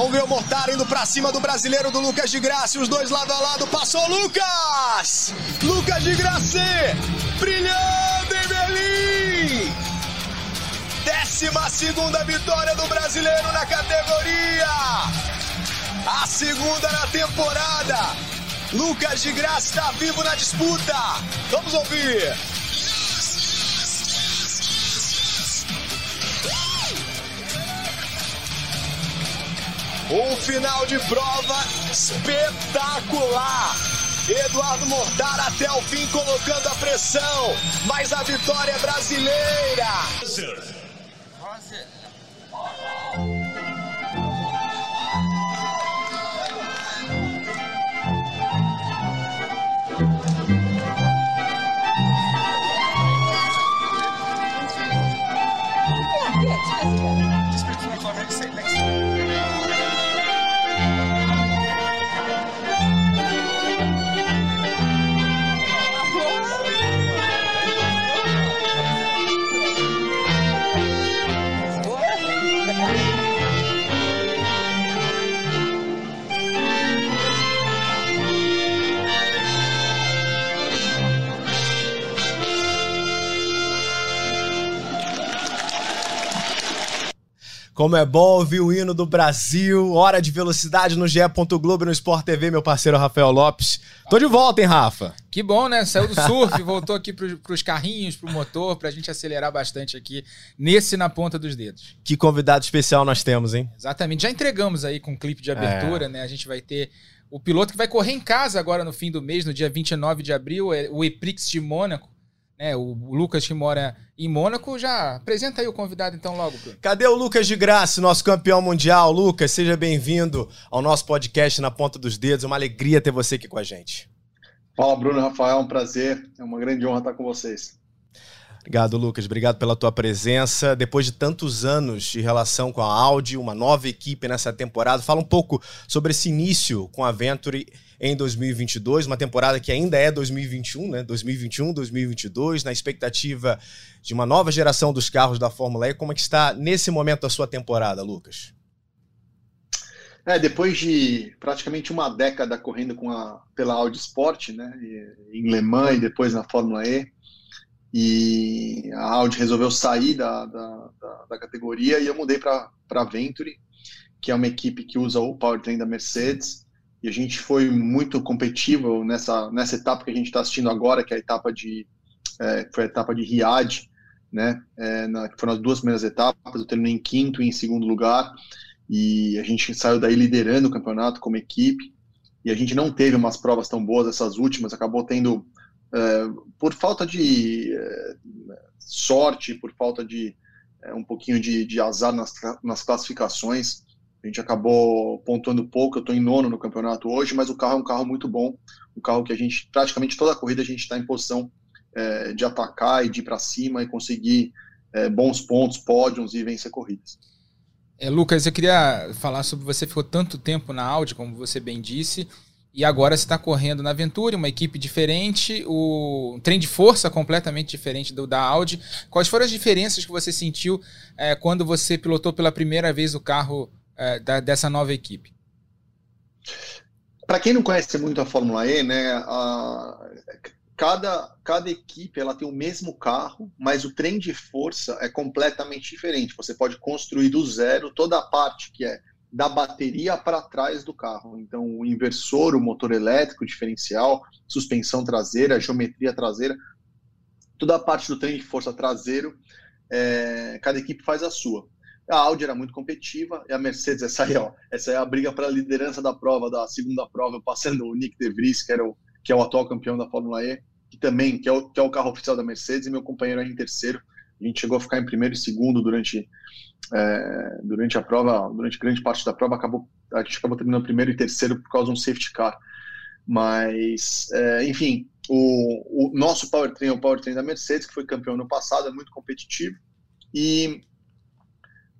O Mortara indo pra cima do brasileiro do Lucas de Graça. Os dois lado a lado. Passou o Lucas! Lucas de Graça! Brilhando em Berlim! Décima segunda vitória do brasileiro na categoria! A segunda na temporada! Lucas de Graça está vivo na disputa! Vamos ouvir! Um final de prova espetacular. Eduardo Mortar até o fim colocando a pressão, mas a vitória é brasileira. Como é bom ouvir o hino do Brasil. Hora de velocidade no GE. Globo no Sport TV, meu parceiro Rafael Lopes. Tô de volta, hein, Rafa? Que bom, né? Saiu do surf, voltou aqui pro, pros carrinhos, pro motor, pra gente acelerar bastante aqui nesse na ponta dos dedos. Que convidado especial nós temos, hein? Exatamente. Já entregamos aí com o clipe de abertura, é. né? A gente vai ter o piloto que vai correr em casa agora no fim do mês, no dia 29 de abril, é o Eprix de Mônaco né, o Lucas que mora em Mônaco, já apresenta aí o convidado então logo. Bruno. Cadê o Lucas de Graça, nosso campeão mundial? Lucas, seja bem-vindo ao nosso podcast Na Ponta dos Dedos. É uma alegria ter você aqui com a gente. Fala, Bruno Rafael, é um prazer, é uma grande honra estar com vocês. Obrigado, Lucas. Obrigado pela tua presença. Depois de tantos anos de relação com a Audi, uma nova equipe nessa temporada, fala um pouco sobre esse início com a Venturi em 2022, uma temporada que ainda é 2021, né? 2021, 2022, na expectativa de uma nova geração dos carros da Fórmula E. Como é que está nesse momento a sua temporada, Lucas? É, depois de praticamente uma década correndo com a, pela Audi Sport, né, em Le Mans e depois na Fórmula E, e a Audi resolveu sair da, da, da, da categoria e eu mudei para a Venturi, que é uma equipe que usa o powertrain da Mercedes, e a gente foi muito competitivo nessa, nessa etapa que a gente está assistindo agora, que é a etapa de é, foi a etapa de Riad, né? É, na, foram as duas primeiras etapas, eu terminei em quinto e em segundo lugar, e a gente saiu daí liderando o campeonato como equipe, e a gente não teve umas provas tão boas essas últimas, acabou tendo é, por falta de é, sorte, por falta de é, um pouquinho de, de azar nas, nas classificações, a gente acabou pontuando pouco, eu estou em nono no campeonato hoje, mas o carro é um carro muito bom, um carro que a gente, praticamente toda a corrida, a gente está em posição é, de atacar e de ir para cima e conseguir é, bons pontos, pódios e vencer corridas. É, Lucas, eu queria falar sobre você ficou tanto tempo na Audi, como você bem disse, e agora você está correndo na Aventura, uma equipe diferente, o um trem de força completamente diferente do da Audi. Quais foram as diferenças que você sentiu é, quando você pilotou pela primeira vez o carro é, da, dessa nova equipe? Para quem não conhece muito a Fórmula E, né, a, cada, cada equipe ela tem o mesmo carro, mas o trem de força é completamente diferente. Você pode construir do zero toda a parte que é da bateria para trás do carro. Então, o inversor, o motor elétrico, o diferencial, suspensão traseira, geometria traseira, toda a parte do trem de força traseiro, é, cada equipe faz a sua. A Audi era muito competitiva e a Mercedes, essa aí, ó, essa é a briga para a liderança da prova, da segunda prova, passando o Nick De Vries, que, era o, que é o atual campeão da Fórmula E, que também que é, o, que é o carro oficial da Mercedes, e meu companheiro aí em terceiro. A gente chegou a ficar em primeiro e segundo durante, é, durante a prova, durante grande parte da prova, acabou, a gente acabou terminando primeiro e terceiro por causa de um safety car. Mas, é, enfim, o, o nosso powertrain é o powertrain da Mercedes, que foi campeão no passado, é muito competitivo. E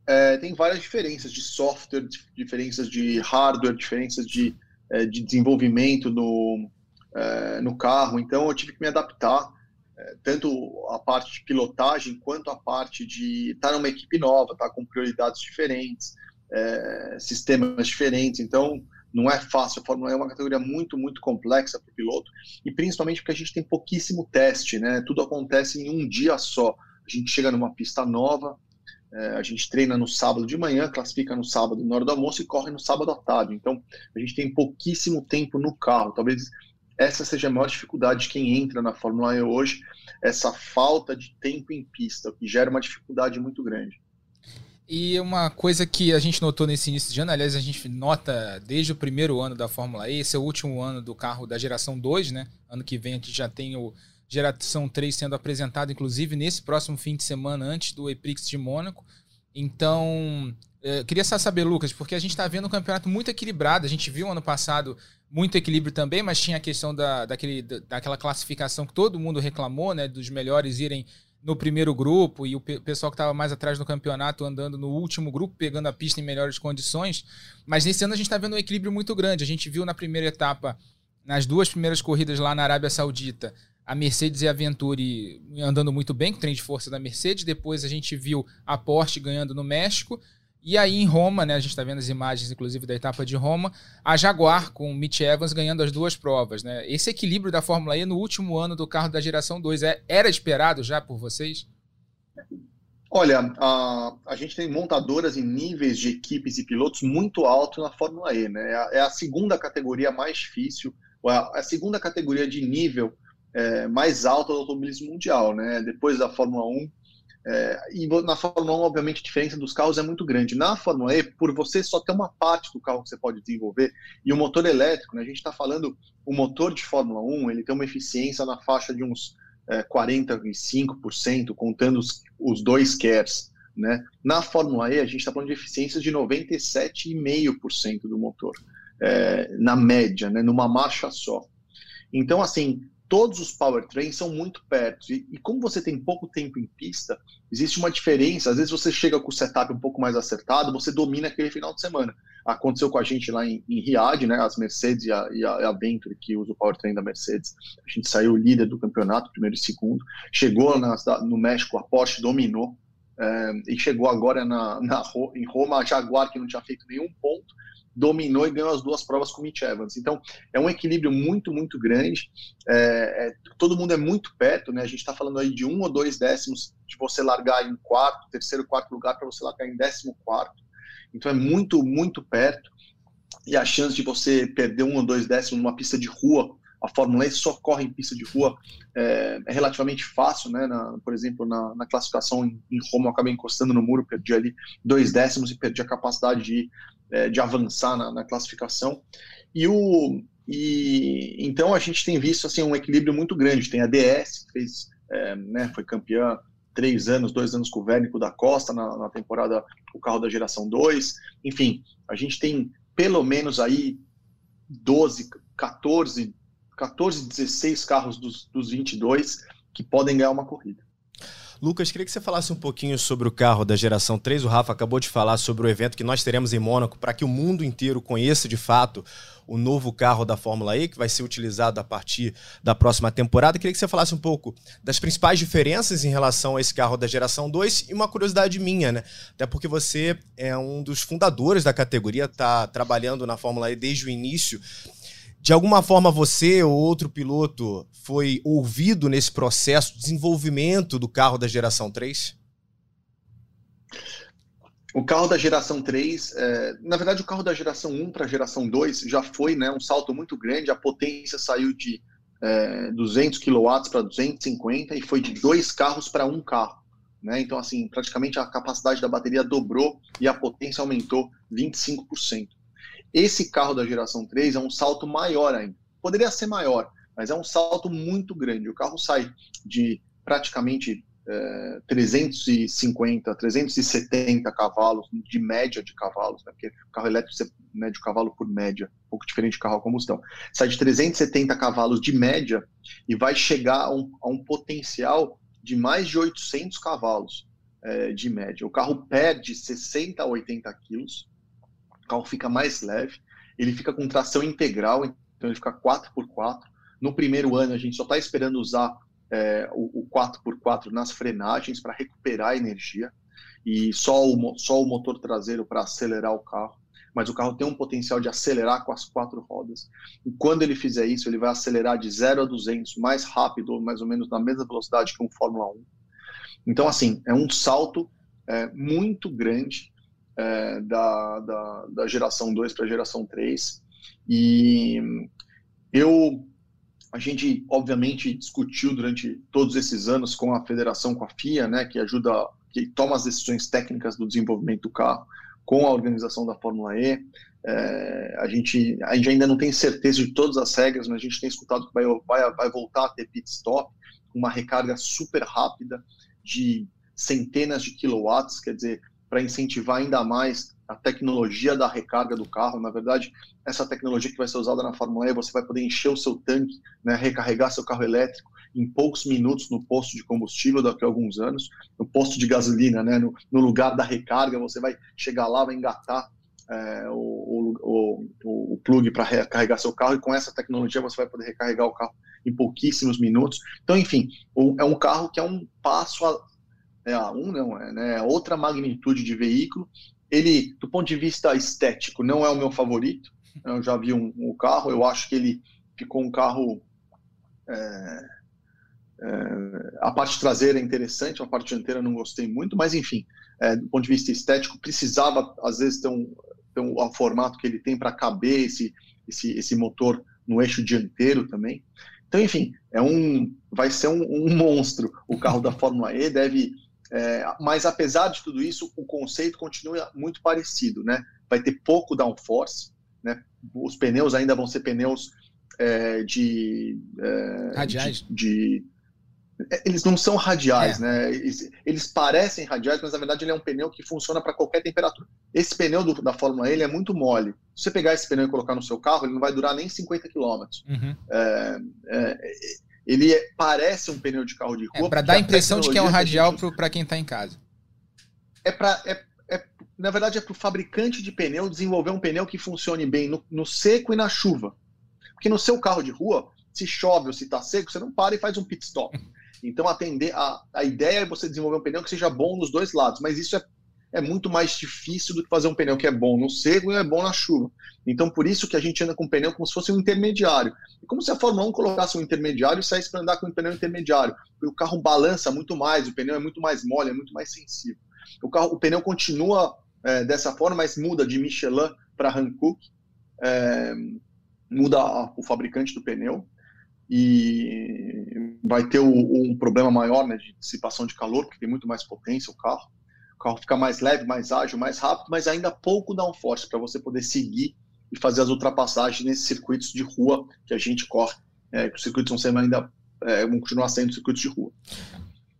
é, tem várias diferenças de software, diferenças de hardware, diferenças de, é, de desenvolvimento no, é, no carro. Então eu tive que me adaptar, é, tanto a parte de pilotagem quanto a parte de estar numa equipe nova, estar tá, com prioridades diferentes, é, sistemas diferentes. Então não é fácil. A Fórmula 1 é uma categoria muito, muito complexa para o piloto, e principalmente porque a gente tem pouquíssimo teste, né? Tudo acontece em um dia só. A gente chega numa pista nova, é, a gente treina no sábado de manhã, classifica no sábado na hora do almoço e corre no sábado à tarde. Então, a gente tem pouquíssimo tempo no carro. Talvez essa seja a maior dificuldade de quem entra na Fórmula 1 hoje, essa falta de tempo em pista, que gera uma dificuldade muito grande. E uma coisa que a gente notou nesse início de ano, aliás, a gente nota desde o primeiro ano da Fórmula E, esse é o último ano do carro da geração 2, né? Ano que vem a gente já tem o geração 3 sendo apresentado, inclusive nesse próximo fim de semana, antes do Eprix de Mônaco. Então, é, queria só saber, Lucas, porque a gente está vendo um campeonato muito equilibrado. A gente viu ano passado muito equilíbrio também, mas tinha a questão da, daquele, daquela classificação que todo mundo reclamou, né? Dos melhores irem no primeiro grupo e o pessoal que estava mais atrás no campeonato andando no último grupo, pegando a pista em melhores condições. Mas nesse ano a gente está vendo um equilíbrio muito grande. A gente viu na primeira etapa, nas duas primeiras corridas lá na Arábia Saudita, a Mercedes e a Venturi andando muito bem com o trem de força da Mercedes. Depois a gente viu a Porsche ganhando no México. E aí em Roma, né, a gente está vendo as imagens, inclusive, da etapa de Roma, a Jaguar com o Mitch Evans ganhando as duas provas. Né? Esse equilíbrio da Fórmula E no último ano do carro da geração 2 é, era esperado já por vocês? Olha, a, a gente tem montadoras em níveis de equipes e pilotos muito alto na Fórmula E. Né? É, a, é a segunda categoria mais difícil, a, a segunda categoria de nível é, mais alta do automobilismo mundial, né? Depois da Fórmula 1. É, e na Fórmula 1, obviamente, a diferença dos carros é muito grande. Na Fórmula E, por você só ter uma parte do carro que você pode desenvolver, e o motor elétrico, né, a gente está falando, o motor de Fórmula 1, ele tem uma eficiência na faixa de uns é, 45%, contando os, os dois KERS. Né? Na Fórmula E, a gente está falando de eficiência de 97,5% do motor, é, na média, né, numa marcha só. Então, assim, todos os powertrains são muito perto. E, e, como você tem pouco tempo em pista, existe uma diferença. Às vezes você chega com o setup um pouco mais acertado, você domina aquele final de semana. Aconteceu com a gente lá em, em Riad, né? As Mercedes e a, e a, Venturi, que usa o powertrain da Mercedes. A gente saiu líder do campeonato, primeiro e segundo. Chegou no México, a Porsche dominou. É, e chegou agora na, na, em Roma, a Jaguar, que não tinha feito nenhum ponto, dominou e ganhou as duas provas com o Mitch Evans. Então, é um equilíbrio muito, muito grande. É, é, todo mundo é muito perto, né? A gente está falando aí de um ou dois décimos de você largar em quarto, terceiro, quarto lugar, para você largar em décimo quarto. Então, é muito, muito perto. E a chance de você perder um ou dois décimos numa pista de rua, a Fórmula E só corre em pista de rua, é, é relativamente fácil, né? Na, por exemplo, na, na classificação em, em, Roma, eu acabei encostando no muro, perdi ali dois décimos e perdi a capacidade de ir é, de avançar na, na, classificação. E o e então a gente tem visto assim um equilíbrio muito grande. Tem a DS que fez, é, né, foi campeã três anos, dois anos com o Vérnico da Costa na, na temporada o carro da geração 2. Enfim, a gente tem pelo menos aí 12, 14, 14, 16 carros dos, dos 22 que podem ganhar uma corrida. Lucas, queria que você falasse um pouquinho sobre o carro da geração 3. O Rafa acabou de falar sobre o evento que nós teremos em Mônaco para que o mundo inteiro conheça de fato o novo carro da Fórmula E, que vai ser utilizado a partir da próxima temporada. Queria que você falasse um pouco das principais diferenças em relação a esse carro da geração 2 e uma curiosidade minha, né? Até porque você é um dos fundadores da categoria, está trabalhando na Fórmula E desde o início. De alguma forma, você ou outro piloto foi ouvido nesse processo de desenvolvimento do carro da geração 3? O carro da geração 3, é, na verdade, o carro da geração 1 para a geração 2 já foi né, um salto muito grande. A potência saiu de é, 200 kW para 250 e foi de dois carros para um carro. Né? Então, assim, praticamente a capacidade da bateria dobrou e a potência aumentou 25%. Esse carro da geração 3 é um salto maior ainda. Poderia ser maior, mas é um salto muito grande. O carro sai de praticamente é, 350, 370 cavalos de média de cavalos, né? porque carro elétrico você mede o cavalo por média, um pouco diferente de carro a combustão. Sai de 370 cavalos de média e vai chegar a um, a um potencial de mais de 800 cavalos é, de média. O carro perde 60 a 80 quilos, o carro fica mais leve, ele fica com tração integral, então ele fica 4x4. No primeiro ano, a gente só está esperando usar é, o, o 4x4 nas frenagens para recuperar energia e só o, só o motor traseiro para acelerar o carro. Mas o carro tem um potencial de acelerar com as quatro rodas. E quando ele fizer isso, ele vai acelerar de 0 a 200 mais rápido, mais ou menos na mesma velocidade que um Fórmula 1. Então, assim, é um salto é, muito grande é, da, da, da geração 2 para a geração 3. E eu a gente, obviamente, discutiu durante todos esses anos com a federação, com a FIA, né, que ajuda, que toma as decisões técnicas do desenvolvimento do carro, com a organização da Fórmula E. É, a, gente, a gente ainda não tem certeza de todas as regras, mas a gente tem escutado que vai, vai, vai voltar a ter pit stop, uma recarga super rápida de centenas de quilowatts, quer dizer, para incentivar ainda mais a tecnologia da recarga do carro. Na verdade, essa tecnologia que vai ser usada na Fórmula E, você vai poder encher o seu tanque, né, recarregar seu carro elétrico em poucos minutos no posto de combustível daqui a alguns anos, no posto de gasolina, né, no, no lugar da recarga, você vai chegar lá, vai engatar é, o, o, o, o plug para recarregar seu carro e com essa tecnologia você vai poder recarregar o carro em pouquíssimos minutos. Então, enfim, é um carro que é um passo a, é, um não é, né, outra magnitude de veículo ele, do ponto de vista estético, não é o meu favorito. Eu já vi um, um carro, eu acho que ele ficou um carro. É, é, a parte traseira é interessante, a parte dianteira não gostei muito, mas enfim, é, do ponto de vista estético, precisava às vezes ter um, ter um, um formato que ele tem para caber esse, esse, esse motor no eixo dianteiro também. Então, enfim, é um, vai ser um, um monstro. O carro da Fórmula E deve é, mas apesar de tudo isso, o conceito continua muito parecido, né? Vai ter pouco downforce, né? Os pneus ainda vão ser pneus é, de, é, radiais. De, de, é, eles não são radiais, é. né? Eles, eles, parecem radiais, mas na verdade ele é um pneu que funciona para qualquer temperatura. Esse pneu do, da Fórmula E é muito mole. Se você pegar esse pneu e colocar no seu carro, ele não vai durar nem 50 km. Uhum. É, é, ele é, parece um pneu de carro de rua. É para dar a impressão de que é um radial gente... para quem está em casa. É para é, é, na verdade é para o fabricante de pneu desenvolver um pneu que funcione bem no, no, seco e na chuva. Porque no seu carro de rua, se chove ou se está seco, você não para e faz um pit stop. Então atender a, a ideia é você desenvolver um pneu que seja bom nos dois lados, mas isso é é muito mais difícil do que fazer um pneu que é bom no seco e é bom na chuva. Então, por isso que a gente anda com um pneu como se fosse um intermediário. Como se a Fórmula 1 colocasse um intermediário e saísse para andar com um pneu intermediário. O carro balança muito mais, o pneu é muito mais mole, é muito mais sensível. O, carro, o pneu continua é, dessa forma, mas muda de Michelin para Hankook, é, muda o fabricante do pneu e vai ter o, um problema maior né, de dissipação de calor, porque tem muito mais potência o carro o carro fica mais leve, mais ágil, mais rápido, mas ainda pouco downforce para você poder seguir e fazer as ultrapassagens nesses circuitos de rua que a gente corre. É, os circuitos vão ser ainda é, vão continuar sendo circuitos de rua.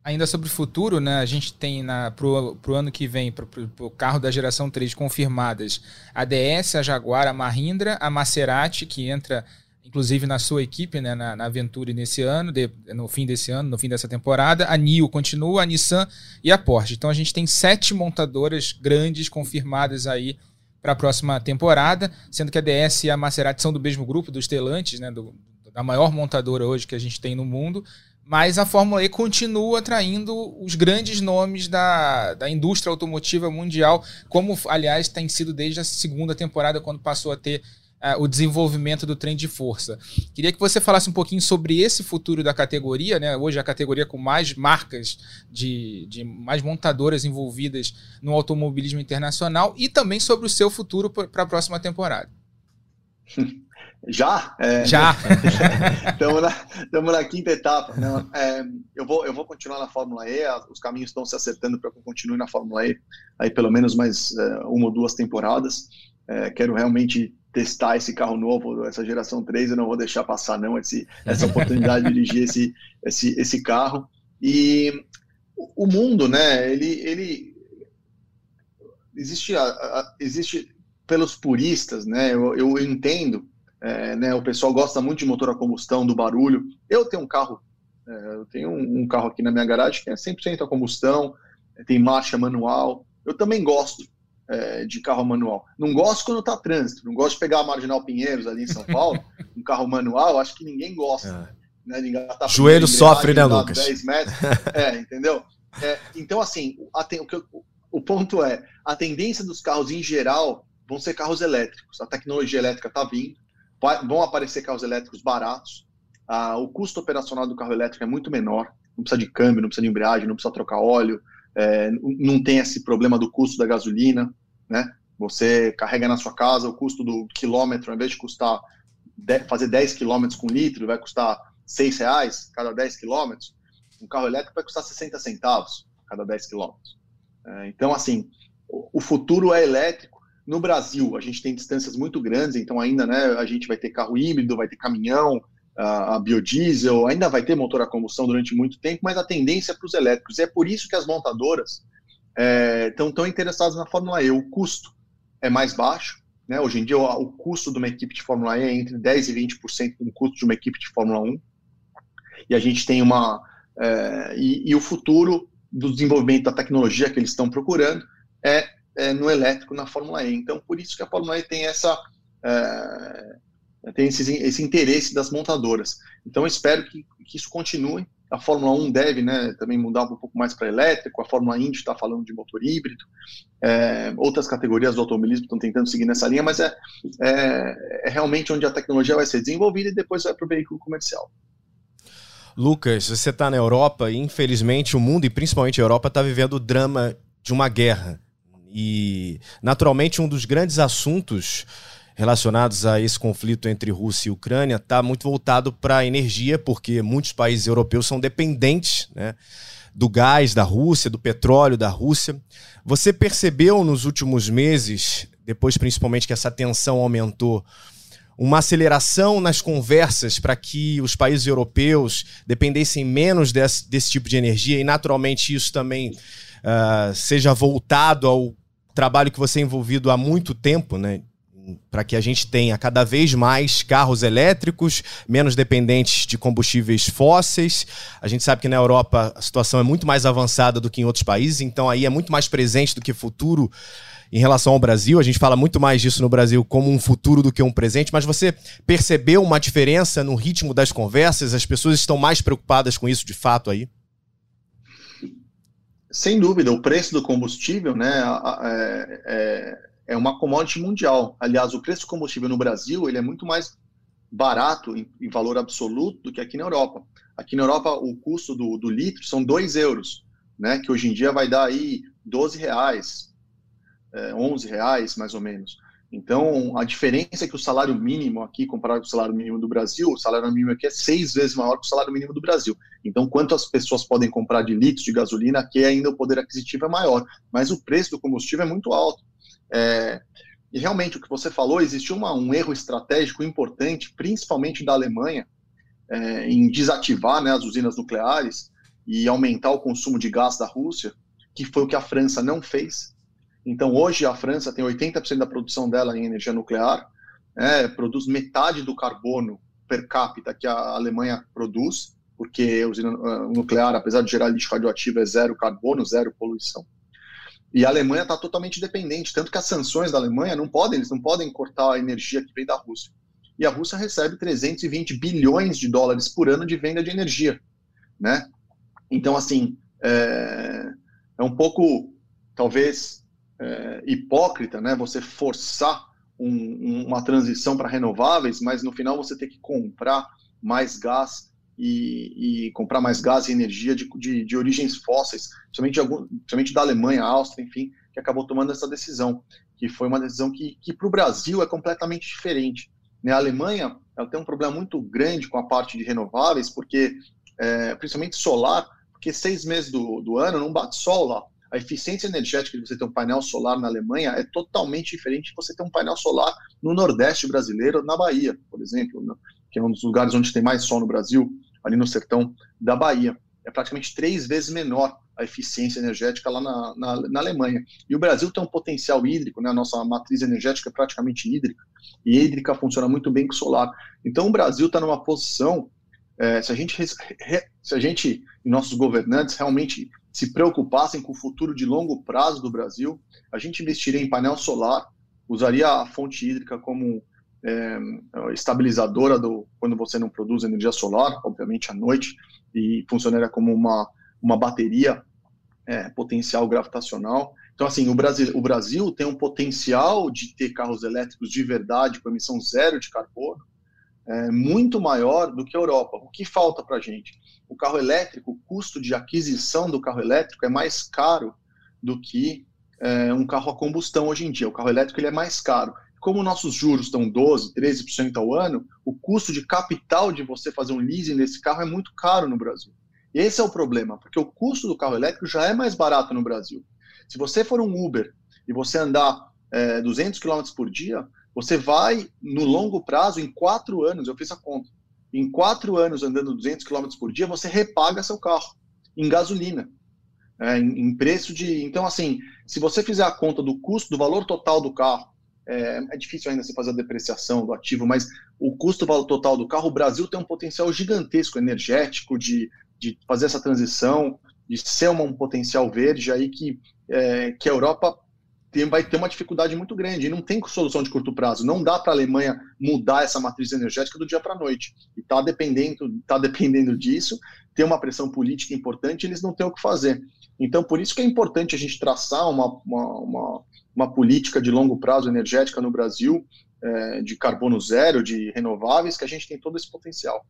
Ainda sobre o futuro, né? A gente tem para o ano que vem, para o carro da geração 3 confirmadas, a DS, a Jaguar, a Mahindra, a Maserati, que entra inclusive na sua equipe, né, na, na Venturi nesse ano, de, no fim desse ano, no fim dessa temporada. A NIO continua, a Nissan e a Porsche. Então a gente tem sete montadoras grandes confirmadas aí para a próxima temporada, sendo que a DS e a Maserati são do mesmo grupo, dos Stellantis, né, do, da maior montadora hoje que a gente tem no mundo. Mas a Fórmula E continua atraindo os grandes nomes da, da indústria automotiva mundial, como, aliás, tem sido desde a segunda temporada, quando passou a ter uh, o desenvolvimento do trem de força. Queria que você falasse um pouquinho sobre esse futuro da categoria, né? Hoje a categoria com mais marcas de, de mais montadoras envolvidas no automobilismo internacional e também sobre o seu futuro para a próxima temporada. Já? É, Já. Estamos na, na, quinta etapa. Não, é, eu, vou, eu vou continuar na Fórmula E, os caminhos estão se acertando para que eu continue na Fórmula E, aí pelo menos mais é, uma ou duas temporadas. É, quero realmente testar esse carro novo, essa geração 3, eu não vou deixar passar não esse, essa oportunidade de dirigir esse, esse, esse carro. E o mundo, né? Ele, ele existe, a, a, existe pelos puristas, né? Eu, eu entendo, é, né? O pessoal gosta muito de motor a combustão, do barulho. Eu tenho um carro, é, eu tenho um, um, carro aqui na minha garagem que é 100% a combustão, tem marcha manual. Eu também gosto é, de carro manual. Não gosto quando tá trânsito, não gosto de pegar a Marginal Pinheiros ali em São Paulo, um carro manual, acho que ninguém gosta. É. Né, de Joelho sofre, né, Lucas? 10 metros. é, entendeu? É, então, assim, a, o, o ponto é, a tendência dos carros em geral vão ser carros elétricos. A tecnologia elétrica está vindo, vai, vão aparecer carros elétricos baratos. Ah, o custo operacional do carro elétrico é muito menor. Não precisa de câmbio, não precisa de embreagem, não precisa trocar óleo, é, não tem esse problema do custo da gasolina, né? Você carrega na sua casa, o custo do quilômetro, ao invés de custar fazer 10 quilômetros com litro, vai custar 6 reais cada 10 quilômetros. Um carro elétrico vai custar 60 centavos cada 10 quilômetros. É, então, assim, o futuro é elétrico. No Brasil, a gente tem distâncias muito grandes, então ainda né, a gente vai ter carro híbrido, vai ter caminhão, a, biodiesel, ainda vai ter motor a combustão durante muito tempo, mas a tendência é para os elétricos. E é por isso que as montadoras estão é, tão interessadas na Fórmula E. O custo é mais baixo. Né? Hoje em dia, o, o custo de uma equipe de Fórmula E é entre 10% e 20% do custo de uma equipe de Fórmula 1. E a gente tem uma. É, e, e, o futuro do desenvolvimento da tecnologia que eles estão procurando é, é, no elétrico na Fórmula E. Então, por isso que a Fórmula E tem essa. É, tem esse, esse interesse das montadoras. Então, espero que, que isso continue. A Fórmula 1 deve né, também mudar um pouco mais para elétrico, a Fórmula Indy está falando de motor híbrido, é, outras categorias do automobilismo estão tentando seguir nessa linha, mas é, é, é realmente onde a tecnologia vai ser desenvolvida e depois vai para o veículo comercial. Lucas, você está na Europa e infelizmente o mundo e principalmente a Europa está vivendo o drama de uma guerra. E naturalmente um dos grandes assuntos relacionados a esse conflito entre Rússia e Ucrânia está muito voltado para a energia, porque muitos países europeus são dependentes né, do gás da Rússia, do petróleo da Rússia. Você percebeu nos últimos meses, depois principalmente que essa tensão aumentou, uma aceleração nas conversas para que os países europeus dependessem menos desse, desse, tipo de energia e, naturalmente, isso também uh, seja voltado ao trabalho que você é envolvido há muito tempo, né? Para que a gente tenha cada vez mais carros elétricos, menos dependentes de combustíveis fósseis. A gente sabe que na Europa a situação é muito mais avançada do que em outros países, então aí é muito mais presente do que futuro em relação ao Brasil. A gente fala muito mais disso no Brasil como um futuro do que um presente, mas você percebeu uma diferença no ritmo das conversas? As pessoas estão mais preocupadas com isso de fato aí? Sem dúvida, o preço do combustível, né, é, é é uma commodity mundial. Aliás, o preço do combustível no Brasil ele é muito mais barato em, em valor absoluto do que aqui na Europa. Aqui na Europa, o custo do, do, litro são 2 euros, né, que hoje em dia vai dar aí 12 reais, é, 11 reais mais ou menos. Então, a diferença é que o salário mínimo aqui, comparado com o salário mínimo do Brasil, o salário mínimo aqui é seis vezes maior que o salário mínimo do Brasil. Então, quanto as pessoas podem comprar de litros de gasolina, aqui ainda o poder aquisitivo é maior. Mas o preço do combustível é muito alto. É, e realmente o que você falou, existiu uma, um erro estratégico importante, principalmente da Alemanha, é, em desativar né, as usinas nucleares e aumentar o consumo de gás da Rússia, que foi o que a França não fez. Então, hoje, a França tem 80% da produção dela em energia nuclear, é, produz metade do carbono per capita que a Alemanha produz, porque a usina uh, nuclear, apesar de gerar lixo radioativo, é zero carbono, zero poluição. E a Alemanha está totalmente dependente, tanto que as sanções da Alemanha não podem, eles não podem cortar a energia que vem da Rússia. E a Rússia recebe 320 bilhões de dólares por ano de venda de energia, né? Então, assim, é, é um pouco, talvez, é, hipócrita, né? Você forçar um, uma transição para renováveis, mas no final você ter que comprar mais gás e, e, comprar mais gás e energia de, de, de origens fósseis, principalmente, algum, principalmente da Alemanha, Áustria, enfim, que acabou tomando essa decisão, que foi uma decisão que, que para o Brasil é completamente diferente. Né? A Alemanha ela tem um problema muito grande com a parte de renováveis, porque é, principalmente solar, porque seis meses do, do ano não bate sol lá. A eficiência energética de você ter um painel solar na Alemanha é totalmente diferente de você ter um painel solar no Nordeste brasileiro, na Bahia, por exemplo, né? que é um dos lugares onde tem mais sol no Brasil ali no sertão da Bahia. É praticamente três vezes menor a eficiência energética lá na, na, na, Alemanha. E o Brasil tem um potencial hídrico, né? a nossa matriz energética é praticamente hídrica, e hídrica funciona muito bem com solar. Então o Brasil está numa posição, é, se, a gente, se a gente e nossos governantes realmente se preocupassem com o futuro de longo prazo do Brasil, a gente investiria em painel solar, usaria a fonte hídrica como é, estabilizadora do quando você não produz energia solar, obviamente à noite, e funcionaria como uma, uma bateria é, potencial gravitacional. Então, assim, o Brasil, o Brasil tem um potencial de ter carros elétricos de verdade, com emissão zero de carbono, é, muito maior do que a Europa. O que falta para a gente? O carro elétrico, o custo de aquisição do carro elétrico é mais caro do que é, um carro a combustão hoje em dia. O carro elétrico ele é mais caro. Como nossos juros estão 12%, 13% ao ano, o custo de capital de você fazer um leasing desse carro é muito caro no Brasil. Esse é o problema, porque o custo do carro elétrico já é mais barato no Brasil. Se você for um Uber e você andar é, 200 km por dia, você vai, no longo prazo, em quatro anos, eu fiz a conta, em quatro anos andando 200 km por dia, você repaga seu carro em gasolina. É, em, em, preço de. Então, assim, se você fizer a conta do custo, do valor total do carro, é, é, difícil ainda você fazer a depreciação do ativo, mas o custo total do carro, o Brasil tem um potencial gigantesco energético de, de fazer essa transição, de ser um potencial verde aí que, é, que a Europa tem, vai ter uma dificuldade muito grande e não tem solução de curto prazo. Não dá para a Alemanha mudar essa matriz energética do dia para a noite. E está dependendo, tá dependendo disso, tem uma pressão política importante, eles não têm o que fazer. Então, por isso que é importante a gente traçar uma, uma, uma uma política de longo prazo energética no Brasil, é, de carbono zero, de renováveis, que a gente tem todo esse potencial.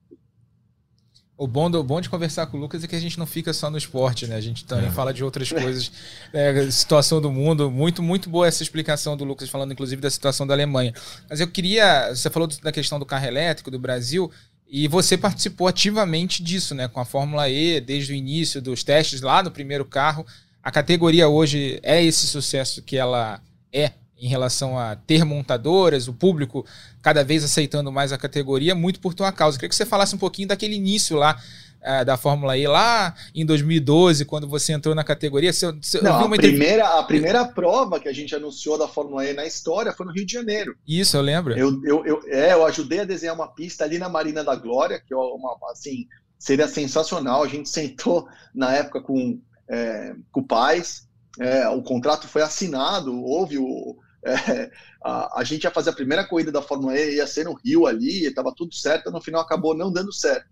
O bom, do, bom de conversar com o Lucas é que a gente não fica só no esporte, né? A gente também é. fala de outras coisas, é, situação do mundo. Muito, muito boa essa explicação do Lucas, falando inclusive da situação da Alemanha. Mas eu queria. Você falou da questão do carro elétrico do Brasil. E você participou ativamente disso, né? Com a Fórmula E, desde o início dos testes lá no primeiro carro. A categoria hoje é esse sucesso que ela é em relação a ter montadoras, o público cada vez aceitando mais a categoria, muito por tua causa. Queria que você falasse um pouquinho daquele início lá uh, da Fórmula E, lá em 2012, quando você entrou na categoria. Você, você Não, a, primeira, a primeira prova que a gente anunciou da Fórmula E na história foi no Rio de Janeiro. Isso, eu lembro. Eu, eu, eu, é, eu ajudei a desenhar uma pista ali na Marina da Glória, que é uma, assim, seria sensacional. A gente sentou na época com é, com o Paz, é, o contrato foi assinado, houve o. É, a, a, gente ia fazer a primeira corrida da Fórmula E, ia ser no Rio ali, estava tudo certo, no final acabou não dando certo.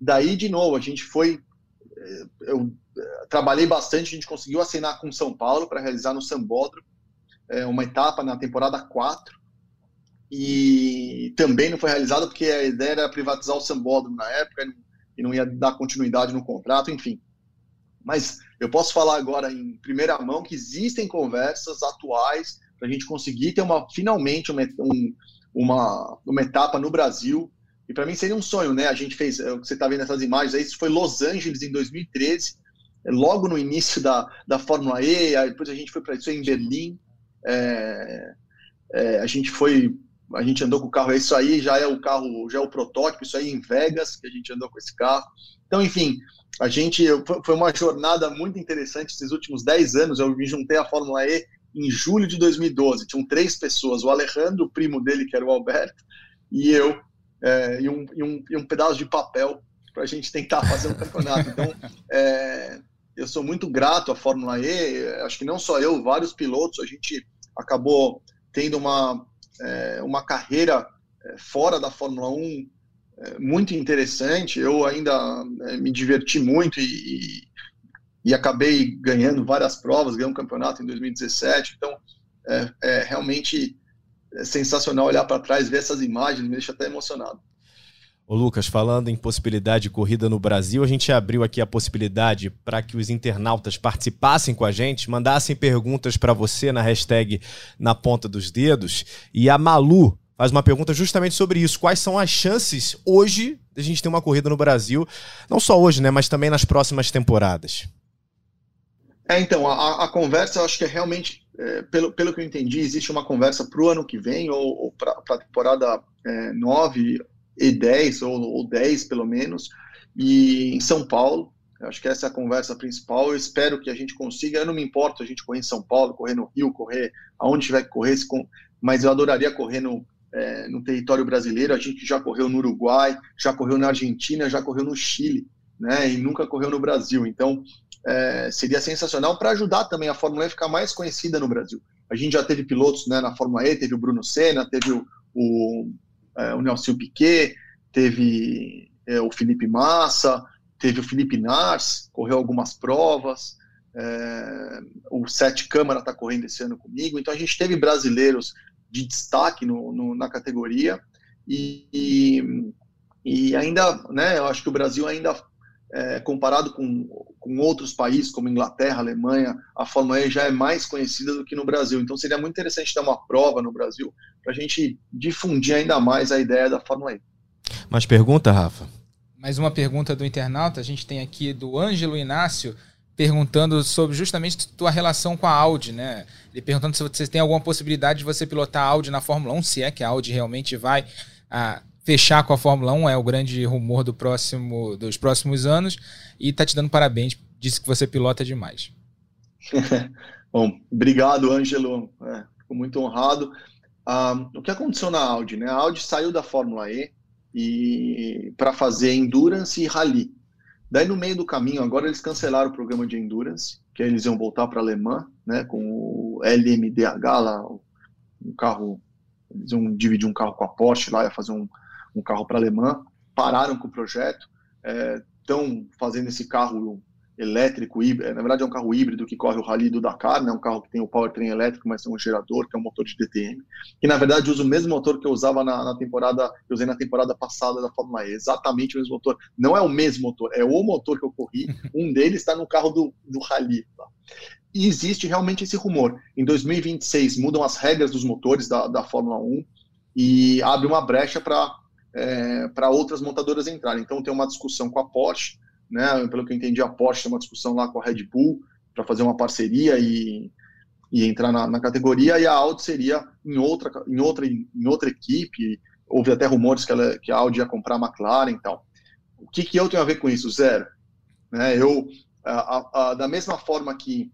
Daí, de novo, a gente foi. É, eu é, trabalhei bastante, a gente conseguiu assinar com São Paulo para realizar no Sambódromo é, uma etapa na temporada 4. E também não foi realizado porque a ideia era privatizar o Sambódromo na época e não ia dar continuidade no contrato, enfim. Mas eu posso falar agora em primeira mão que existem conversas atuais para a gente conseguir ter uma finalmente uma, um, uma, uma etapa no Brasil. E para mim seria um sonho, né? A gente fez, é, você está vendo essas imagens aí, isso foi Los Angeles em 2013, é, logo no início da, da Fórmula E, aí depois a gente foi para isso em Berlim. É, é, a gente foi, a gente andou com o carro, isso aí já é o carro, já é o protótipo, isso aí em Vegas, que a gente andou com esse carro. Então, enfim, a gente foi uma jornada muito interessante esses últimos 10 anos. Eu me juntei à Fórmula E em julho de 2012. Tinham três pessoas: o Alejandro, o primo dele, que era o Alberto, e eu, é, e, um, e, um, e um pedaço de papel para a gente tentar fazer um campeonato. Então, é, eu sou muito grato à Fórmula E. Acho que não só eu, vários pilotos. A gente acabou tendo uma, é, uma carreira é, fora da Fórmula 1 é, muito interessante. Eu ainda é, me diverti muito e, e, acabei ganhando várias provas, ganhei um campeonato em 2017. Então, é, é realmente sensacional olhar para trás, ver essas imagens, me deixa até emocionado. Ô Lucas, falando em possibilidade de corrida no Brasil, a gente abriu aqui a possibilidade para que os internautas participassem com a gente, mandassem perguntas para você na hashtag na ponta dos dedos. E a Malu faz uma pergunta justamente sobre isso. Quais são as chances hoje de a gente ter uma corrida no Brasil? Não só hoje, né? Mas também nas próximas temporadas. É, então, a, a conversa, eu acho que é realmente, é, pelo, pelo que eu entendi, existe uma conversa para o ano que vem, ou, ou para a temporada é, 9 e 10, ou, ou 10 pelo menos, e em São Paulo. Eu acho que essa é a conversa principal. Eu espero que a gente consiga. Eu não me importo a gente correr em São Paulo, correr no Rio, correr aonde tiver que correr, mas eu adoraria correr no, é, no território brasileiro. A gente já correu no Uruguai, já correu na Argentina, já correu no Chile, né? E nunca correu no Brasil. Então, é, seria sensacional para ajudar também a Fórmula E a ficar mais conhecida no Brasil. A gente já teve pilotos né, na Fórmula E, teve o Bruno Senna, teve o, o, é, o Nelson Piquet, teve é, o Felipe Massa, teve o Felipe Nars, correu algumas provas, é, o Sete Câmara está correndo esse ano comigo, então a gente teve brasileiros de destaque no, no, na categoria e, e, e, ainda, né, eu acho que o Brasil ainda, é, comparado com, com outros países como Inglaterra, Alemanha, a Fórmula E já é mais conhecida do que no Brasil, então seria muito interessante ter uma prova no Brasil para a gente difundir ainda mais a ideia da Fórmula E. Mais pergunta, Rafa? Mais uma pergunta do internauta. A gente tem aqui do Ângelo Inácio perguntando sobre justamente tua relação com a Audi, né? Ele perguntando se você tem alguma possibilidade de você pilotar a Audi na Fórmula 1, se é que a Audi realmente vai a, fechar com a Fórmula 1, é o grande rumor do próximo, dos próximos anos, e tá te dando parabéns, disse que você pilota demais. Bom, obrigado, Ângelo, é, fico muito honrado. Ah, o que aconteceu na Audi, né? A Audi saiu da Fórmula E, e para fazer endurance e rally. Daí no meio do caminho, agora eles cancelaram o programa de endurance, que eles iam voltar para Alemã, né, com o LMDH lá, um carro, eles iam dividir um carro com a Porsche lá, ia fazer um, um carro para Alemã, pararam com o projeto, estão é, fazendo esse carro elétrico, híbrido, na verdade é um carro híbrido que corre o Rally do Dakar, né, um carro que tem o powertrain elétrico, mas tem um gerador, que é um motor de DTM, que na verdade usa o mesmo motor que eu usava na, na temporada, que eu usei na temporada passada da Fórmula E, exatamente o mesmo motor, não é o mesmo motor, é o motor que eu corri, um deles está no carro do, do Rally, tá? E existe realmente esse rumor, em 2026 mudam as regras dos motores da, da Fórmula 1 e abre uma brecha para é, para outras montadoras entrarem, então tem uma discussão com a Porsche, né? Pelo que eu entendi, a Porsche tem uma discussão lá com a Red Bull para fazer uma parceria e, e entrar na, na, categoria, e a Audi seria em outra, em outra, em outra equipe. Houve até rumores que, ela, que a Audi ia comprar a McLaren e tal. O que, que eu tenho a ver com isso? Zero. Né? Eu, a, a, da mesma forma que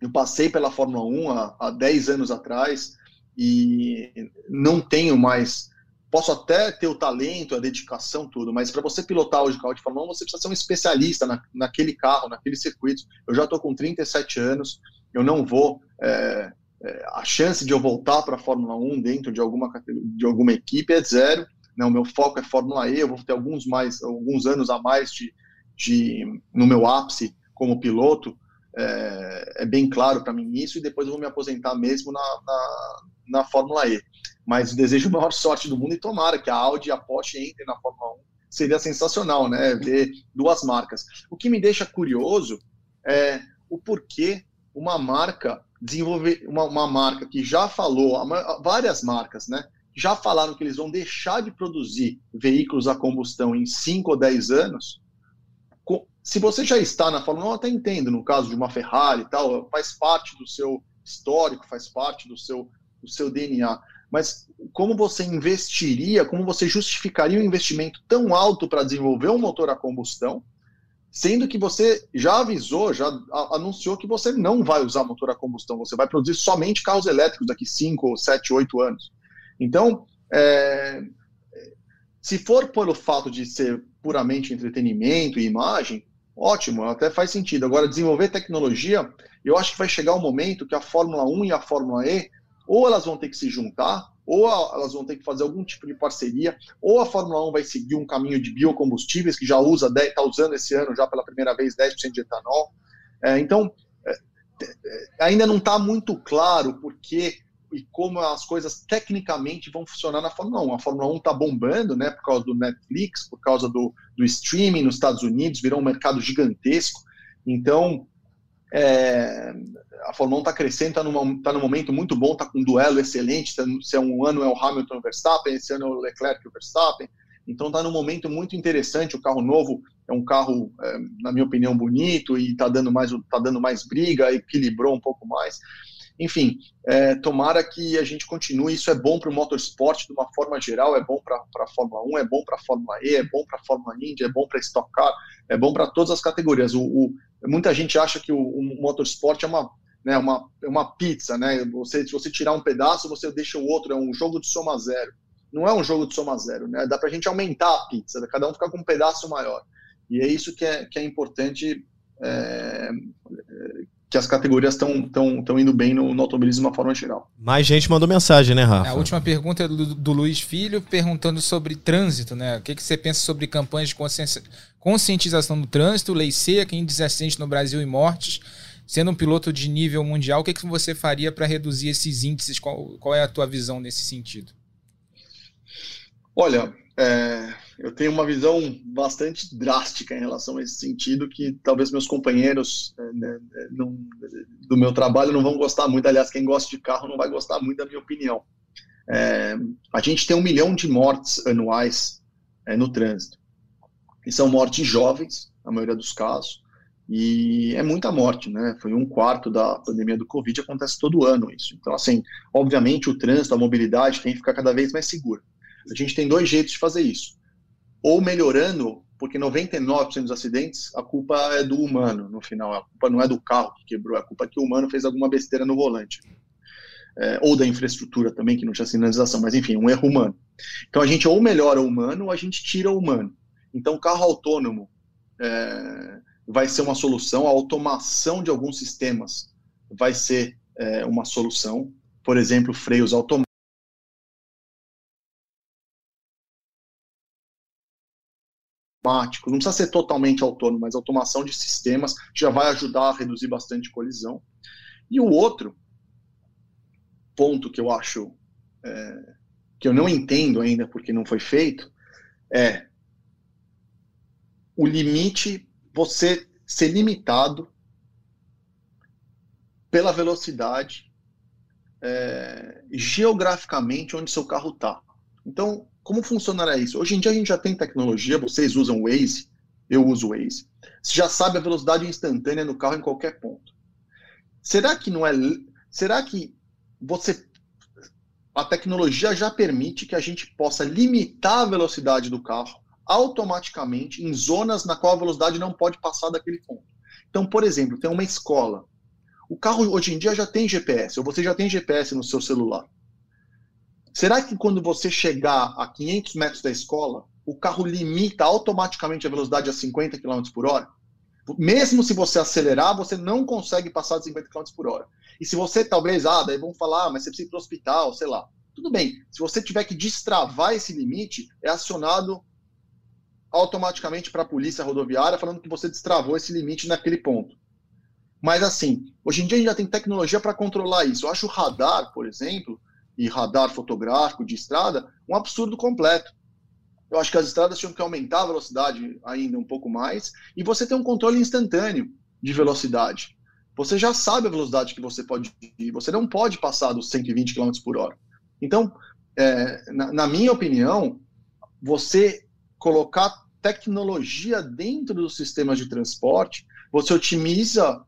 eu passei pela Fórmula 1 há, há 10 anos atrás e não tenho mais posso até ter o talento, a dedicação, tudo, mas para você pilotar hoje carro de Fórmula 1, você precisa ser um especialista na, naquele carro, naquele circuito. Eu já estou com 37 anos, eu não vou. É, é, a chance de eu voltar para a Fórmula 1 dentro de alguma, de alguma equipe é zero. Né? O meu foco é Fórmula E, eu vou ter alguns, mais, alguns anos a mais de, de, no meu ápice como piloto. É, é bem claro para mim isso, e depois eu vou me aposentar mesmo na, na, na Fórmula E mas desejo a maior sorte do mundo e tomara que a Audi e a Porsche entrem na Fórmula 1. Seria sensacional, né? Ver duas marcas. O que me deixa curioso é o porquê uma marca desenvolver uma, uma marca que já falou, várias marcas, né? Já falaram que eles vão deixar de produzir veículos a combustão em 5 ou 10 anos. Se você já está na Fórmula 1, eu até entendo, no caso de uma Ferrari e tal, faz parte do seu histórico, faz parte do seu, do seu DNA mas como você investiria, como você justificaria um investimento tão alto para desenvolver um motor a combustão, sendo que você já avisou, já anunciou que você não vai usar motor a combustão, você vai produzir somente carros elétricos daqui 5, 7, 8 anos. Então, é, se for pelo fato de ser puramente entretenimento e imagem, ótimo, até faz sentido. Agora, desenvolver tecnologia, eu acho que vai chegar o um momento que a Fórmula 1 e a Fórmula E ou elas vão ter que se juntar, ou elas vão ter que fazer algum tipo de parceria, ou a Fórmula 1 vai seguir um caminho de biocombustíveis, que já usa, está usando esse ano já pela primeira vez 10% de etanol. É, então, é, é ainda não está muito claro porque e como as coisas tecnicamente vão funcionar na Fórmula 1. A Fórmula 1 está bombando, né, por causa do Netflix, por causa do, do streaming nos Estados Unidos, virou um mercado gigantesco. Então, é, a Fórmula 1 está crescendo, está tá num momento muito bom, está com um duelo excelente. Tá, se é um ano é o Hamilton e o Verstappen, esse ano é o Leclerc e o Verstappen. Então está num momento muito interessante. O carro novo é um carro, é, na minha opinião, bonito e está dando mais, tá dando mais briga, equilibrou um pouco mais. Enfim, é, tomara que a gente continue. Isso é bom para o motorsport de uma forma geral, é bom para a Fórmula 1, é bom para a Fórmula E, é bom para a Fórmula Indy, é bom para Stock Car, é bom para todas as categorias. O, o, muita gente acha que o, o motorsport é uma, né, uma, é uma pizza, né? Você, se você tirar um pedaço, você deixa o outro, é um jogo de soma zero. Não é um jogo de soma zero, né? Dá para a gente aumentar a pizza, cada um ficar com um pedaço maior. E é isso que é, que é importante é, que as categorias estão tão, tão indo bem no, no, automobilismo de uma forma geral. Mais gente mandou mensagem, né, Rafa? A última pergunta é do, do Luiz Filho, perguntando sobre trânsito, né? O que, que você pensa sobre campanhas de conscientização do trânsito, lei seca, índice de acidentes no Brasil e mortes? Sendo um piloto de nível mundial, o que, que você faria para reduzir esses índices? Qual, qual é a tua visão nesse sentido? Olha, é, eu tenho uma visão bastante drástica em relação a esse sentido, que talvez meus companheiros é, né, é, não, do meu trabalho não vão gostar muito. Aliás, quem gosta de carro não vai gostar muito da minha opinião. É, a gente tem um milhão de mortes anuais é, no trânsito. E são mortes jovens, na maioria dos casos, e é muita morte, né? Foi um quarto da pandemia do Covid, acontece todo ano isso. Então, assim, obviamente o trânsito, a mobilidade tem que ficar cada vez mais segura. A gente tem dois jeitos de fazer isso ou melhorando, porque 99% dos acidentes a culpa é do humano no final, a culpa não é do carro que quebrou, a culpa é que o humano fez alguma besteira no volante. É, ou da infraestrutura também, que não tinha sinalização, mas enfim, um erro humano. Então a gente ou melhora o humano ou a gente tira o humano. Então carro autônomo é, vai ser uma solução, a automação de alguns sistemas vai ser é, uma solução, por exemplo, freios automáticos automático, não precisa ser totalmente autônomo, mas automação de sistemas já vai ajudar a reduzir bastante colisão. E o outro ponto que eu acho é, que eu não entendo ainda porque não foi feito é o limite, você ser limitado pela velocidade é, geograficamente onde seu carro está. Então, como funcionará isso? Hoje em dia a gente já tem tecnologia, vocês usam Waze, eu uso Waze. Você já sabe a velocidade instantânea no carro em qualquer ponto. Será que não é. Será que você. A tecnologia já permite que a gente possa limitar a velocidade do carro automaticamente em zonas na qual a velocidade não pode passar daquele ponto. Então, por exemplo, tem uma escola. O carro hoje em dia já tem GPS, ou você já tem GPS no seu celular. Será que quando você chegar a 500 metros da escola, o carro limita automaticamente a velocidade a 50 km por hora? Mesmo se você acelerar, você não consegue passar de 50 km por hora. E se você talvez, ah, daí vão falar, ah, mas você precisa ir para o hospital, sei lá. Tudo bem, se você tiver que destravar esse limite, é acionado automaticamente para a polícia rodoviária falando que você destravou esse limite naquele ponto. Mas assim, hoje em dia a gente já tem tecnologia para controlar isso. Eu acho o radar, por exemplo, e radar fotográfico de estrada, um absurdo completo. Eu acho que as estradas tinham que aumentar a velocidade ainda um pouco mais e você tem um controle instantâneo de velocidade. Você já sabe a velocidade que você pode ir, você não pode passar dos 120 km por hora. Então, é, na, na minha opinião, você colocar tecnologia dentro dos sistemas de transporte, você otimiza,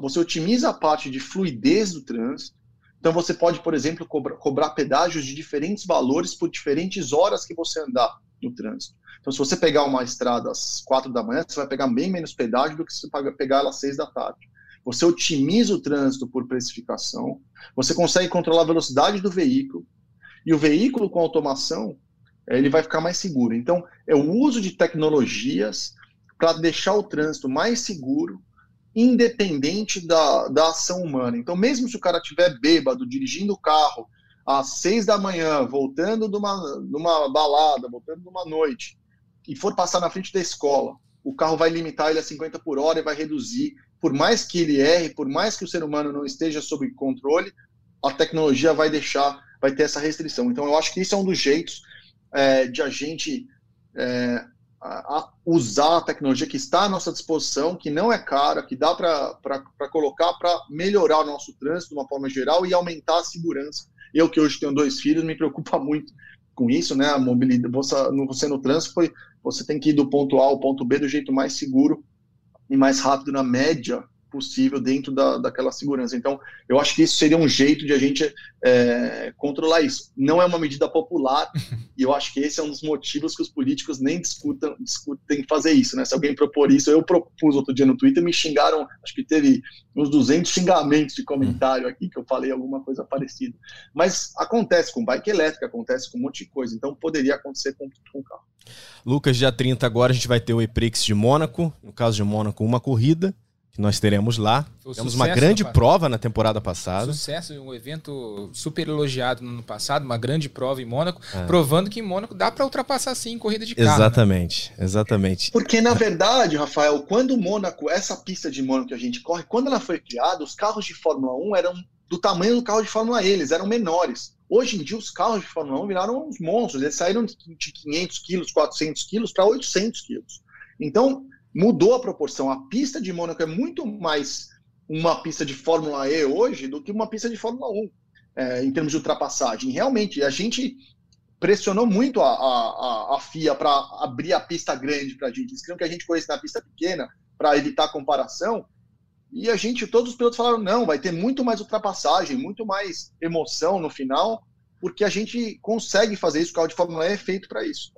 você otimiza a parte de fluidez do trânsito, então você pode, por exemplo, cobrar, cobrar pedágios de diferentes valores por diferentes horas que você andar no trânsito. Então, se você pegar uma estrada às quatro da manhã, você vai pegar bem menos pedágio do que se pegar ela às seis da tarde. Você otimiza o trânsito por precificação, você consegue controlar a velocidade do veículo, e o veículo com automação, ele vai ficar mais seguro. Então, é o uso de tecnologias para deixar o trânsito mais seguro, independente da, da ação humana. Então, mesmo se o cara estiver bêbado, dirigindo o carro às seis da manhã, voltando de uma, de uma balada, voltando de uma noite, e for passar na frente da escola, o carro vai limitar ele a 50 por hora e vai reduzir. Por mais que ele erre, por mais que o ser humano não esteja sob controle, a tecnologia vai deixar, vai ter essa restrição. Então, eu acho que isso é um dos jeitos é, de a gente é, a usar a tecnologia que está à nossa disposição, que não é cara, que dá para colocar para melhorar o nosso trânsito de uma forma geral e aumentar a segurança. Eu, que hoje tenho dois filhos, me preocupa muito com isso, né? A mobilidade, você, você no trânsito, foi, você tem que ir do ponto A ao ponto B do jeito mais seguro e mais rápido na média possível dentro da, daquela segurança. Então, eu acho que isso seria um jeito de a gente é, controlar isso. Não é uma medida popular, e eu acho que esse é um dos motivos que os políticos nem discutam, discutem fazer isso. Né? Se alguém propor isso, eu propus outro dia no Twitter, me xingaram, acho que teve uns 200 xingamentos de comentário aqui, que eu falei alguma coisa parecida. Mas acontece com bike elétrica, acontece com um monte de coisa, então poderia acontecer com, com carro. Lucas, dia 30 agora a gente vai ter o EPRIX de Mônaco, no caso de Mônaco, uma corrida nós teremos lá. Foi Temos uma grande prova na temporada passada. Sucesso, um evento super elogiado no ano passado, uma grande prova em Mônaco, é. provando que em Mônaco dá para ultrapassar sim em corrida de carro. Né? Exatamente, né? exatamente. Porque na verdade, Rafael, quando Mônaco, essa pista de Mônaco que a gente corre, quando ela foi criada, os carros de Fórmula 1 eram do tamanho do carro de Fórmula E, eles eram menores. Hoje em dia, os carros de Fórmula 1 viraram uns monstros, eles saíram de 500 quilos, 400 quilos para 800 quilos. Então, mudou a proporção. A pista de Mônaco é muito mais uma pista de Fórmula E hoje do que uma pista de Fórmula 1, é, em termos de ultrapassagem. Realmente, a gente pressionou muito a, a, a FIA para abrir a pista grande para a gente. Eles queriam que a gente corresse na pista pequena para evitar comparação. E a gente, todos os pilotos falaram: não, vai ter muito mais ultrapassagem, muito mais emoção no final, porque a gente consegue fazer isso. O carro de Fórmula E é feito para isso.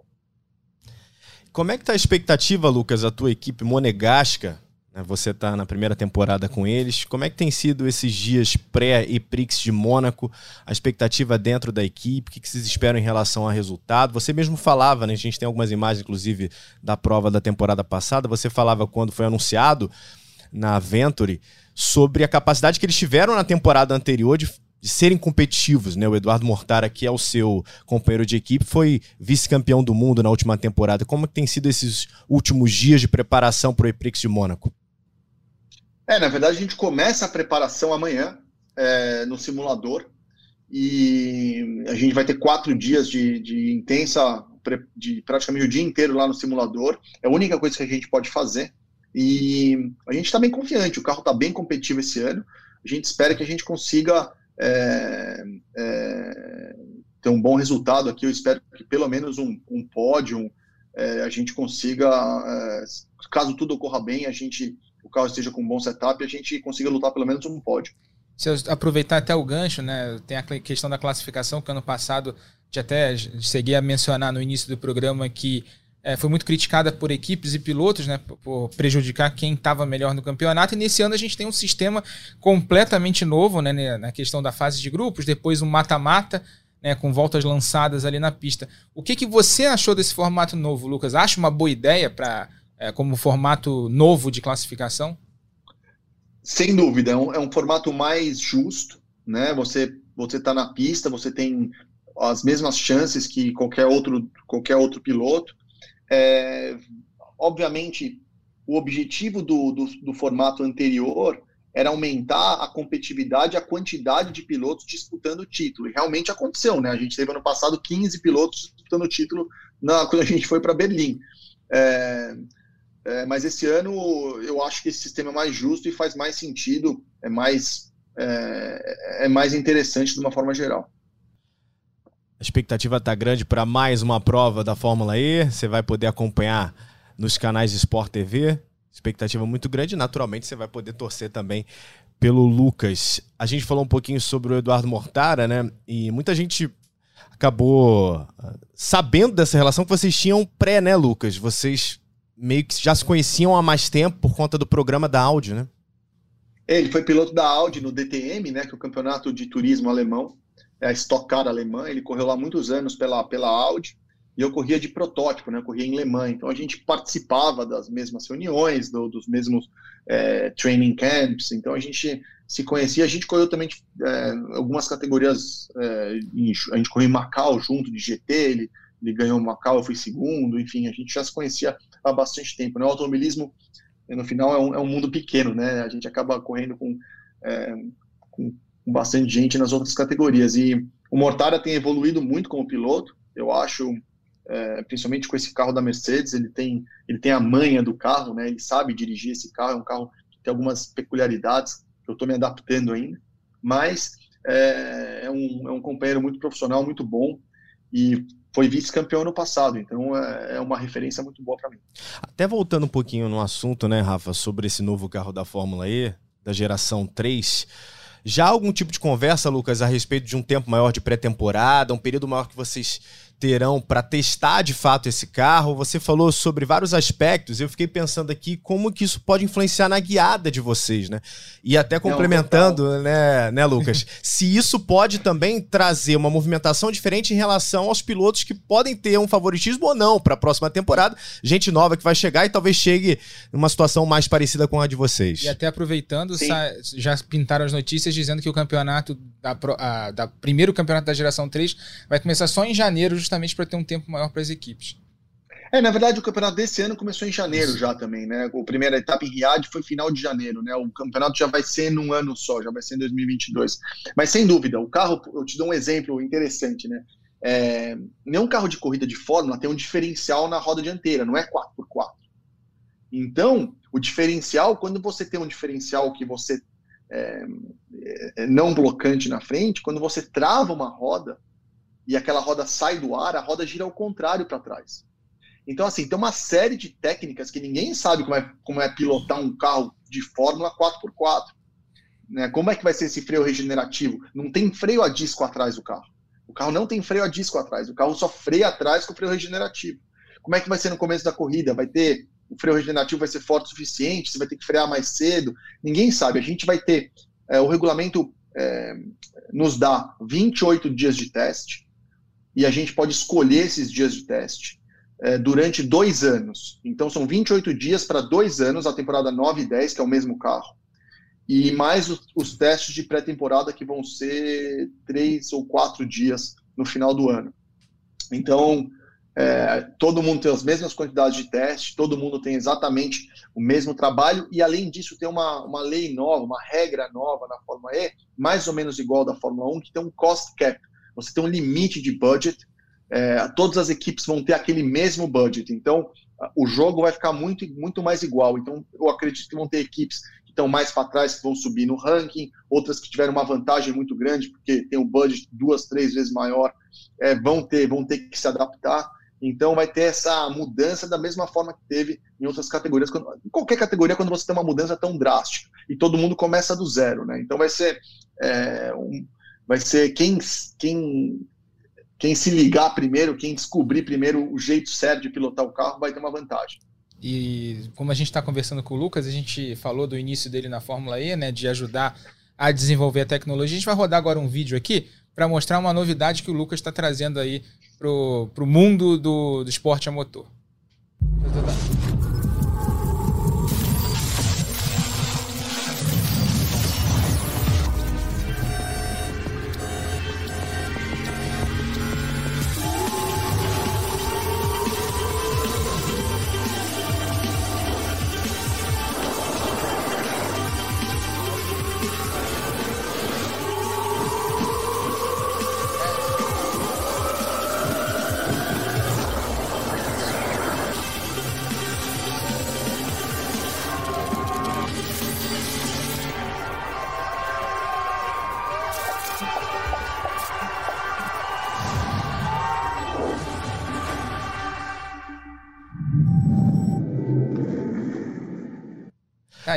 Como é que tá a expectativa, Lucas, a tua equipe monegasca? Né, você está na primeira temporada com eles. Como é que tem sido esses dias pré e Prix de Mônaco? A expectativa dentro da equipe? O que vocês esperam em relação ao resultado? Você mesmo falava, né? A gente tem algumas imagens, inclusive, da prova da temporada passada. Você falava quando foi anunciado na Venturi sobre a capacidade que eles tiveram na temporada anterior de de serem competitivos, né? O Eduardo Mortara, que é o seu companheiro de equipe, foi vice-campeão do mundo na última temporada. Como tem sido esses últimos dias de preparação para o EPRIX de Mônaco? É, na verdade, a gente começa a preparação amanhã é, no simulador e a gente vai ter quatro dias de, de intensa, de praticamente o dia inteiro lá no simulador. É a única coisa que a gente pode fazer. E a gente está bem confiante, o carro está bem competitivo esse ano. A gente espera que a gente consiga é, é, ter um bom resultado aqui. Eu espero que pelo menos um, um pódio é, a gente consiga, é, caso tudo ocorra bem, a gente o carro esteja com um bom setup a gente consiga lutar pelo menos um pódio. Se eu aproveitar até o gancho, né, tem a questão da classificação que ano passado de até cheguei a mencionar no início do programa que é, foi muito criticada por equipes e pilotos, né, por prejudicar quem estava melhor no campeonato. E nesse ano a gente tem um sistema completamente novo, né, na questão da fase de grupos, depois um mata-mata, né, com voltas lançadas ali na pista. O que, que você achou desse formato novo, Lucas? Acha uma boa ideia para é, como formato novo de classificação? Sem dúvida, é um, é um formato mais justo, né? Você você está na pista, você tem as mesmas chances que qualquer outro qualquer outro piloto. É, obviamente, o objetivo do, do, do, formato anterior era aumentar a competitividade, a quantidade de pilotos disputando o título. E realmente aconteceu, né? A gente teve ano passado 15 pilotos disputando o título na, quando a gente foi para Berlim. É, é, mas esse ano eu acho que esse sistema é mais justo e faz mais sentido, é mais, é, é mais interessante de uma forma geral. A expectativa está grande para mais uma prova da Fórmula E. Você vai poder acompanhar nos canais de Sport TV. Expectativa muito grande. Naturalmente, você vai poder torcer também pelo Lucas. A gente falou um pouquinho sobre o Eduardo Mortara, né? E muita gente acabou ah, sabendo dessa relação que vocês tinham pré, né, Lucas? Vocês meio que já se conheciam há mais tempo por conta do programa da Audi, né? Ele foi piloto da Audi no DTM, né, que é o campeonato de turismo alemão é a Stock Car alemã, ele correu lá muitos anos pela, pela Audi, e eu corria de protótipo, né? Eu corria em Le Mans, então a gente participava das mesmas reuniões, do, dos mesmos é, training camps, então a gente se conhecia, a gente correu também é, algumas categorias, é, em, a gente correu em Macau junto de GT, ele, ele ganhou Macau, eu fui segundo, enfim, a gente já se conhecia há bastante tempo, né? O automobilismo, no final, é um, é um mundo pequeno, né? A gente acaba correndo com, é, com com bastante gente nas outras categorias. E o Mortara tem evoluído muito como piloto, eu acho, é, principalmente com esse carro da Mercedes, ele tem, ele tem a manha do carro, né? ele sabe dirigir esse carro, é um carro que tem algumas peculiaridades, que eu estou me adaptando ainda, mas é, é, um, é um companheiro muito profissional, muito bom, e foi vice-campeão no passado, então é, é uma referência muito boa para mim. Até voltando um pouquinho no assunto, né, Rafa, sobre esse novo carro da Fórmula E, da geração 3. Já algum tipo de conversa, Lucas, a respeito de um tempo maior de pré-temporada, um período maior que vocês terão para testar de fato esse carro. Você falou sobre vários aspectos. Eu fiquei pensando aqui como que isso pode influenciar na guiada de vocês, né? E até complementando, Não, né, né, Lucas? se isso pode também trazer uma movimentação diferente em relação aos pilotos que podem ter um favoritismo ou não para a próxima temporada. Gente nova que vai chegar e talvez chegue numa situação mais parecida com a de vocês. E até aproveitando, já pintaram as notícias dizendo que o campeonato da, a, da primeiro campeonato da geração 3 vai começar só em janeiro, justamente para ter um tempo maior para as equipes. É, na verdade, o campeonato desse ano começou em janeiro Isso. já também, né? A primeira etapa em Riad foi final de janeiro, né? O campeonato já vai ser num ano só, já vai ser em 2022. Mas sem dúvida, o carro, eu te dou um exemplo interessante, né? É, nenhum carro de corrida de Fórmula tem um diferencial na roda dianteira, não é 4x4. Então, o diferencial, quando você tem um diferencial que você é, é, não blocante na frente, quando você trava uma roda, e aquela roda sai do ar, a roda gira ao contrário para trás. Então, assim, tem uma série de técnicas que ninguém sabe como é, como é pilotar um carro de Fórmula 4x4. Né? Como é que vai ser esse freio regenerativo? Não tem freio a disco atrás do carro. O carro não tem freio a disco atrás. O carro só freia atrás com o freio regenerativo. Como é que vai ser no começo da corrida? Vai ter o freio regenerativo vai ser forte o suficiente? Você vai ter que frear mais cedo? Ninguém sabe. A gente vai ter é, o regulamento é, nos dá 28 dias de teste e a gente pode escolher esses dias de teste é, durante dois anos. Então, são 28 dias para dois anos, a temporada 9 e 10, que é o mesmo carro, e mais os, os testes de pré-temporada, que vão ser três ou quatro dias no final do ano. Então, é, todo mundo tem as mesmas quantidades de teste, todo mundo tem exatamente o mesmo trabalho, e além disso, tem uma, uma lei nova, uma regra nova na Fórmula E, mais ou menos igual da Fórmula 1, que tem um cost cap você tem um limite de budget, é, todas as equipes vão ter aquele mesmo budget, então o jogo vai ficar muito, muito mais igual. Então, eu acredito que vão ter equipes que estão mais para trás, que vão subir no ranking, outras que tiveram uma vantagem muito grande, porque tem um budget duas, três vezes maior, é, vão, ter, vão ter que se adaptar. Então, vai ter essa mudança da mesma forma que teve em outras categorias. Quando, em qualquer categoria, quando você tem uma mudança tão drástica e todo mundo começa do zero, né? Então, vai ser é, um, vai ser quem, quem, quem se ligar primeiro, quem descobrir primeiro o jeito certo de pilotar o carro, vai ter uma vantagem. E como a gente está conversando com o Lucas, a gente falou do início dele na Fórmula E, né, de ajudar a desenvolver a tecnologia. A gente vai rodar agora um vídeo aqui para mostrar uma novidade que o Lucas está trazendo aí para o mundo do, do esporte a motor.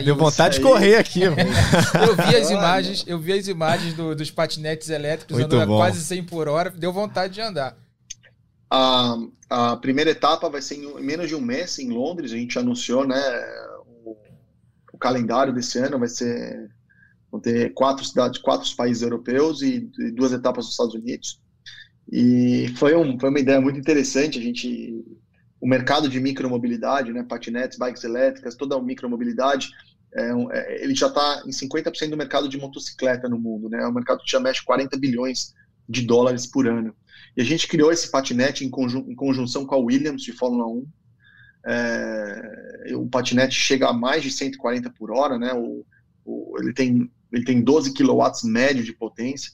Deu vontade de correr aqui. eu vi as imagens, eu vi as imagens do, dos patinetes elétricos Muito andando bom. a quase 100 por hora, deu vontade de andar. A, a primeira etapa vai ser em menos de um mês em Londres, a gente anunciou, né, o, o calendário desse ano vai ser vão ter quatro cidades, quatro países europeus e, e duas etapas nos Estados Unidos. E foi, um, foi uma ideia muito interessante. A gente o mercado de micromobilidade, né, patinetes, bikes elétricas, toda a micromobilidade, é, é, ele já está em 50% do mercado de motocicleta no mundo, né? É um mercado que já mexe 40 bilhões de dólares por ano. E a gente criou esse patinete em, conjun em conjunção com a Williams de Fórmula 1. É, o patinete chega a mais de 140 por hora, né? O, o, ele, tem, ele tem 12 kW médio de potência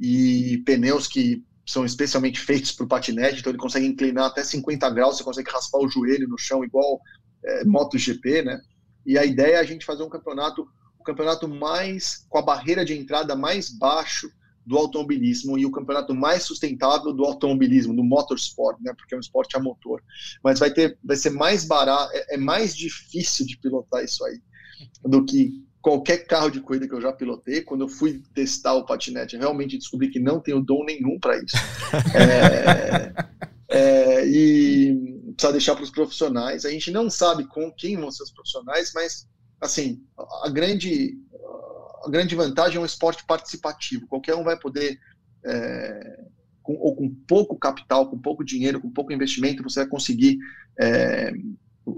e pneus que são especialmente feitos para o patinete, então ele consegue inclinar até 50 graus, você consegue raspar o joelho no chão igual é, MotoGP, né? E a ideia é a gente fazer um campeonato, o um campeonato mais com a barreira de entrada mais baixo do automobilismo e o campeonato mais sustentável do automobilismo, do motorsport, né? Porque é um esporte a motor. Mas vai ter, vai ser mais barato, é, é mais difícil de pilotar isso aí do que qualquer carro de corrida que eu já pilotei. Quando eu fui testar o patinete, realmente descobri que não tenho dom nenhum para isso. é, é, e precisa deixar para os profissionais. A gente não sabe com quem vão ser os profissionais, mas assim a grande a grande vantagem é um esporte participativo. Qualquer um vai poder é, com, ou com pouco capital, com pouco dinheiro, com pouco investimento, você vai conseguir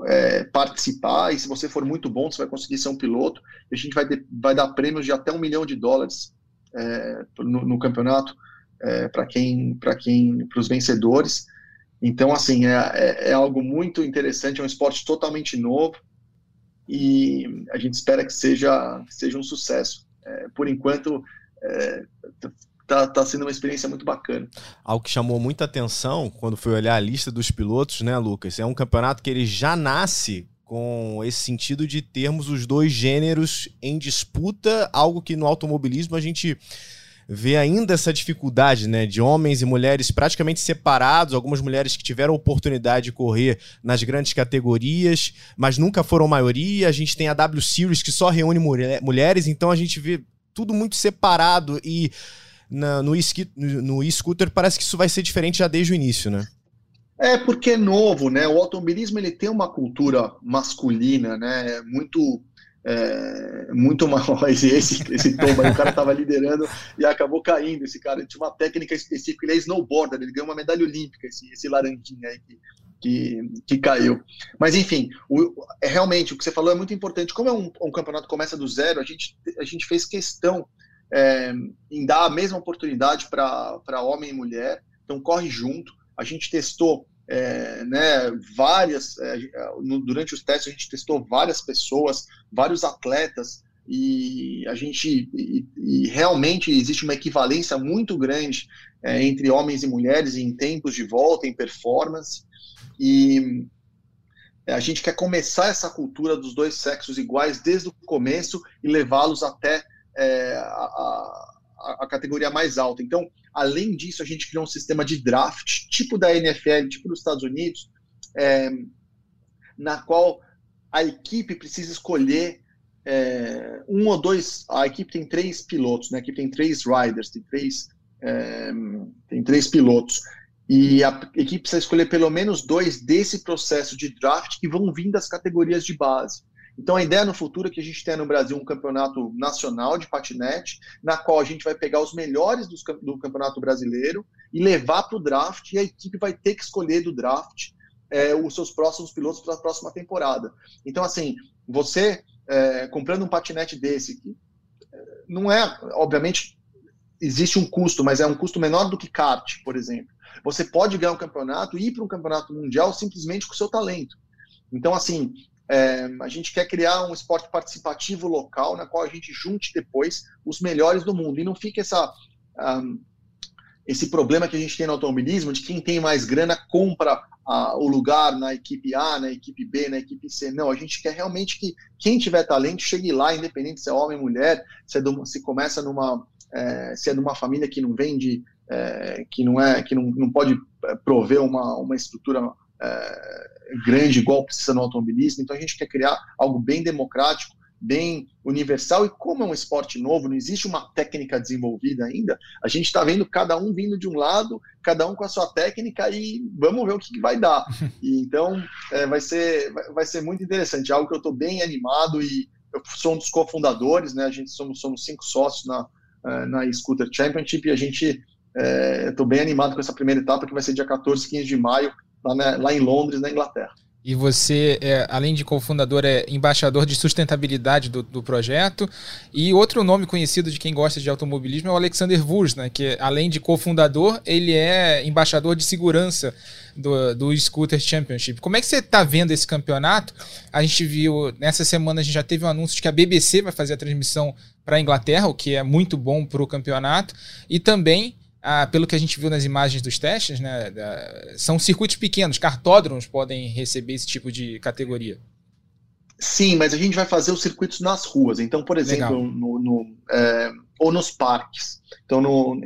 é, é, participar, e se você for muito bom, você vai conseguir ser um piloto, e a gente vai, de, vai dar prêmios de até um milhão de dólares é, no, no, campeonato é, para quem, para quem, para os vencedores. Então, assim, é, é, é, algo muito interessante, é um esporte totalmente novo e a gente espera que seja, que seja um sucesso. É, por enquanto, tá, tá sendo uma experiência muito bacana. Algo que chamou muita atenção quando fui olhar a lista dos pilotos, né, Lucas? É um campeonato que ele já nasce com esse sentido de termos os dois gêneros em disputa, algo que no automobilismo a gente vê ainda essa dificuldade, né, de homens e mulheres praticamente separados, algumas mulheres que tiveram oportunidade de correr nas grandes categorias, mas nunca foram maioria. A gente tem a W Series que só reúne mulheres, então a gente vê tudo muito separado e na, no, no e-scooter parece que isso vai ser diferente já desde o início, né? É porque é novo, né? O automobilismo ele tem uma cultura masculina, né? Muito é, muito mal esse, esse, tombo aí, o cara estava liderando e acabou caindo. Esse cara ele tinha uma técnica específica, ele é snowboarder, ele ganhou uma medalha olímpica, esse, esse laranjinha aí que, que, que caiu. Mas enfim, o, é, realmente o que você falou é muito importante. Como é um, um campeonato que começa do zero, a gente, a gente fez questão é, em dar a mesma oportunidade para homem e mulher. Então, corre junto. A gente testou é, né, várias, é, no, durante os testes, a gente testou várias pessoas, vários atletas, e a gente e, e realmente existe uma equivalência muito grande é, entre homens e mulheres em tempos de volta, em performance, e a gente quer começar essa cultura dos dois sexos iguais desde o começo e levá-los até é, a, a, categoria mais alta. Então, além disso, a gente criou um sistema de draft, tipo da NFL, tipo dos Estados Unidos, é, na qual a equipe precisa escolher é, um ou dois. A equipe tem três pilotos, né? A equipe tem três riders, tem três, é, tem três pilotos. E a equipe precisa escolher pelo menos dois desse processo de draft que vão vir das categorias de base. Então, a ideia no futuro é que a gente tenha no Brasil um campeonato nacional de patinete, na qual a gente vai pegar os melhores do, do campeonato brasileiro e levar para o draft, e a equipe vai ter que escolher do draft é, os seus próximos pilotos para a próxima temporada. Então, assim, você é, comprando um patinete desse, que é, não é, obviamente, existe um custo, mas é um custo menor do que kart, por exemplo. Você pode ganhar um campeonato e ir para um campeonato mundial simplesmente com o seu talento. Então, assim, é, a gente quer criar um esporte participativo local, na qual a gente junte depois os melhores do mundo. E não fique essa, um, esse problema que a gente tem no automobilismo de quem tem mais grana compra uh, o lugar na equipe A, na equipe B, na equipe C. Não, a gente quer realmente que quem tiver talento chegue lá, independente se é homem ou mulher, se, é do, se começa numa. É, se é de uma família que não vende, é, que não é, que não, não pode é, prover uma, uma estrutura é, grande igual precisa no automobilismo. Então a gente quer criar algo bem democrático, bem universal. E como é um esporte novo, não existe uma técnica desenvolvida ainda, a gente está vendo cada um vindo de um lado, cada um com a sua técnica e vamos ver o que, que vai dar. E, então é, vai, ser, vai ser muito interessante, algo que eu estou bem animado e eu sou um dos cofundadores, né? A gente somos, somos cinco sócios na, é, na Scooter Championship e a gente estou é, bem animado com essa primeira etapa que vai ser dia 14, 15 de maio lá, na, lá em Londres, na Inglaterra. E você, é, além de cofundador, é embaixador de sustentabilidade do, do, projeto. E outro nome conhecido de quem gosta de automobilismo é o Alexander Wurz, né? que além de cofundador, ele é embaixador de segurança do, do Scooter Championship. Como é que você está vendo esse campeonato? A gente viu, nessa semana a gente já teve um anúncio de que a BBC vai fazer a transmissão para a Inglaterra, o que é muito bom para o campeonato. E também ah, pelo que a gente viu nas imagens dos testes, né, são circuitos pequenos, cartódromos podem receber esse tipo de categoria. Sim, mas a gente vai fazer os circuitos nas ruas. Então, por exemplo, no, no é, ou nos parques. Então, no,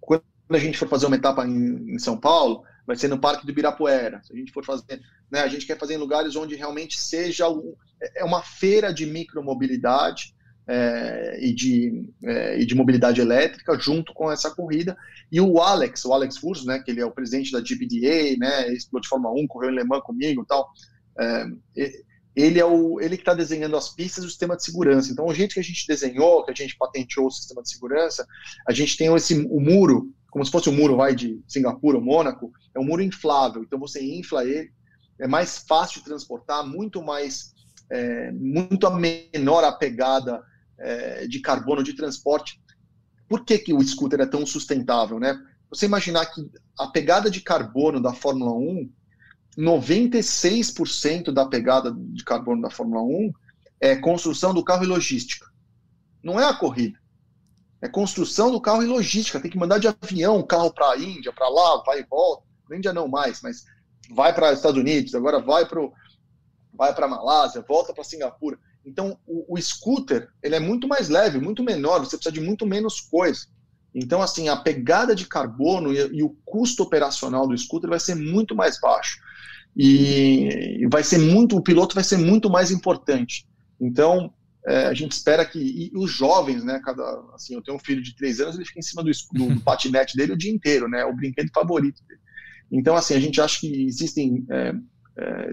quando a gente for fazer uma etapa em, em São Paulo, vai ser no Parque do Ibirapuera. Se a gente for fazer, né, a gente quer fazer em lugares onde realmente seja um, é uma feira de micromobilidade é, e, de, é, e de mobilidade elétrica junto com essa corrida. E o Alex, o Alex Furso, né, que ele é o presidente da GPDA, né, ex-piloto de Fórmula 1, correu em Le Mans comigo e tal, é, ele é o ele que está desenhando as pistas e o sistema de segurança. Então, o jeito que a gente desenhou, que a gente patenteou o sistema de segurança, a gente tem esse o muro, como se fosse o um muro vai de Singapura ou Mônaco, é um muro inflável. Então, você infla ele, é mais fácil de transportar, muito mais é, muito menor a pegada é, de carbono de transporte. Por que, que o scooter é tão sustentável, né? Você imaginar que a pegada de carbono da Fórmula 1 96% da pegada de carbono da Fórmula 1 é construção do carro e logística. Não é a corrida. É construção do carro e logística. Tem que mandar de avião o carro para a Índia, para lá, vai e volta. Na Índia não mais, mas vai para os Estados Unidos, agora vai para vai para Malásia, volta para Singapura. Então, o, o, scooter ele é muito mais leve, muito menor, você precisa de muito menos coisa. Então, assim, a pegada de carbono e, e o custo operacional do scooter vai ser muito mais baixo e vai ser muito, o piloto vai ser muito mais importante. Então, é, a gente espera que e os jovens, né? Cada, assim, eu tenho um filho de três anos, ele fica em cima do, do, do patinete dele o dia inteiro, né? O brinquedo favorito dele. Então, assim, a gente acha que existem, é, é,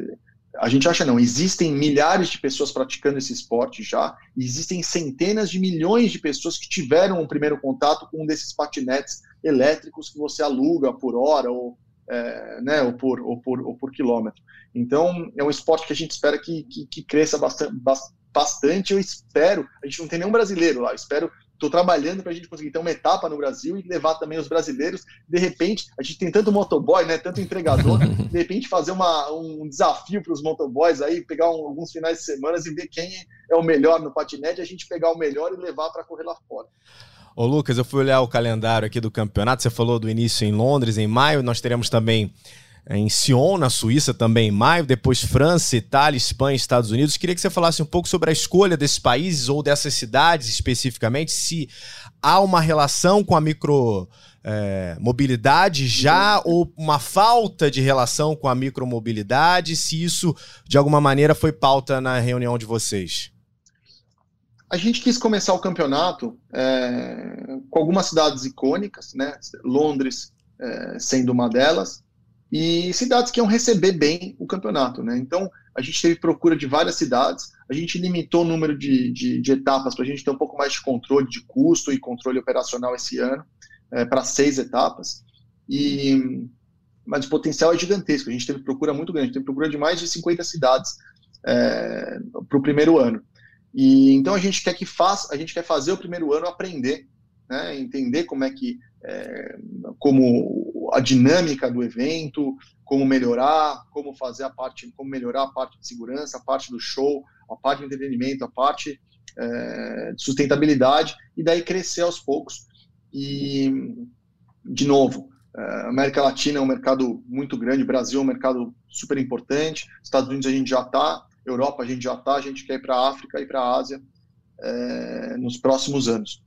a gente acha não, existem milhares de pessoas praticando esse esporte já, existem centenas de milhões de pessoas que tiveram um primeiro contato com um desses patinetes elétricos que você aluga por hora ou é, né, ou por, ou, por, ou por quilômetro. Então, é um esporte que a gente espera que, que, que cresça bastante, bastante. Eu espero, a gente não tem nenhum brasileiro lá, eu espero estou trabalhando para a gente conseguir ter uma etapa no Brasil e levar também os brasileiros. De repente, a gente tem tanto motoboy, né, tanto entregador, de repente fazer uma, um desafio para os motoboys aí, pegar um, alguns finais de semana e ver quem é o melhor no patinete, a gente pegar o melhor e levar para correr lá fora. Ô Lucas, eu fui olhar o calendário aqui do campeonato. Você falou do início em Londres, em maio. Nós teremos também em Sion, na Suíça, também em maio. Depois França, Itália, Espanha, Estados Unidos. Queria que você falasse um pouco sobre a escolha desses países ou dessas cidades especificamente. Se há uma relação com a micro. É, mobilidade já ou uma falta de relação com a micromobilidade, se isso de alguma maneira foi pauta na reunião de vocês. A gente quis começar o campeonato é, com algumas cidades icônicas, né? Londres é, sendo uma delas, e cidades que iam receber bem o campeonato. Né? Então, a gente teve procura de várias cidades, a gente limitou o número de, de, de etapas para a gente ter um pouco mais de controle de custo e controle operacional esse ano, é, para seis etapas. E, mas o potencial é gigantesco, a gente teve procura muito grande, teve procura de mais de 50 cidades é, para o primeiro ano. E então a gente quer que faça, a gente quer fazer o primeiro ano aprender, né, entender como é que é, como a dinâmica do evento, como melhorar, como fazer a parte, como melhorar a parte de segurança, a parte do show, a parte de entretenimento, a parte é, de sustentabilidade e daí crescer aos poucos. E de novo, a é, América Latina é um mercado muito grande, Brasil é um mercado super importante, Estados Unidos a gente já está, Europa a gente já está, a gente quer ir para a África e para a Ásia é, nos próximos anos.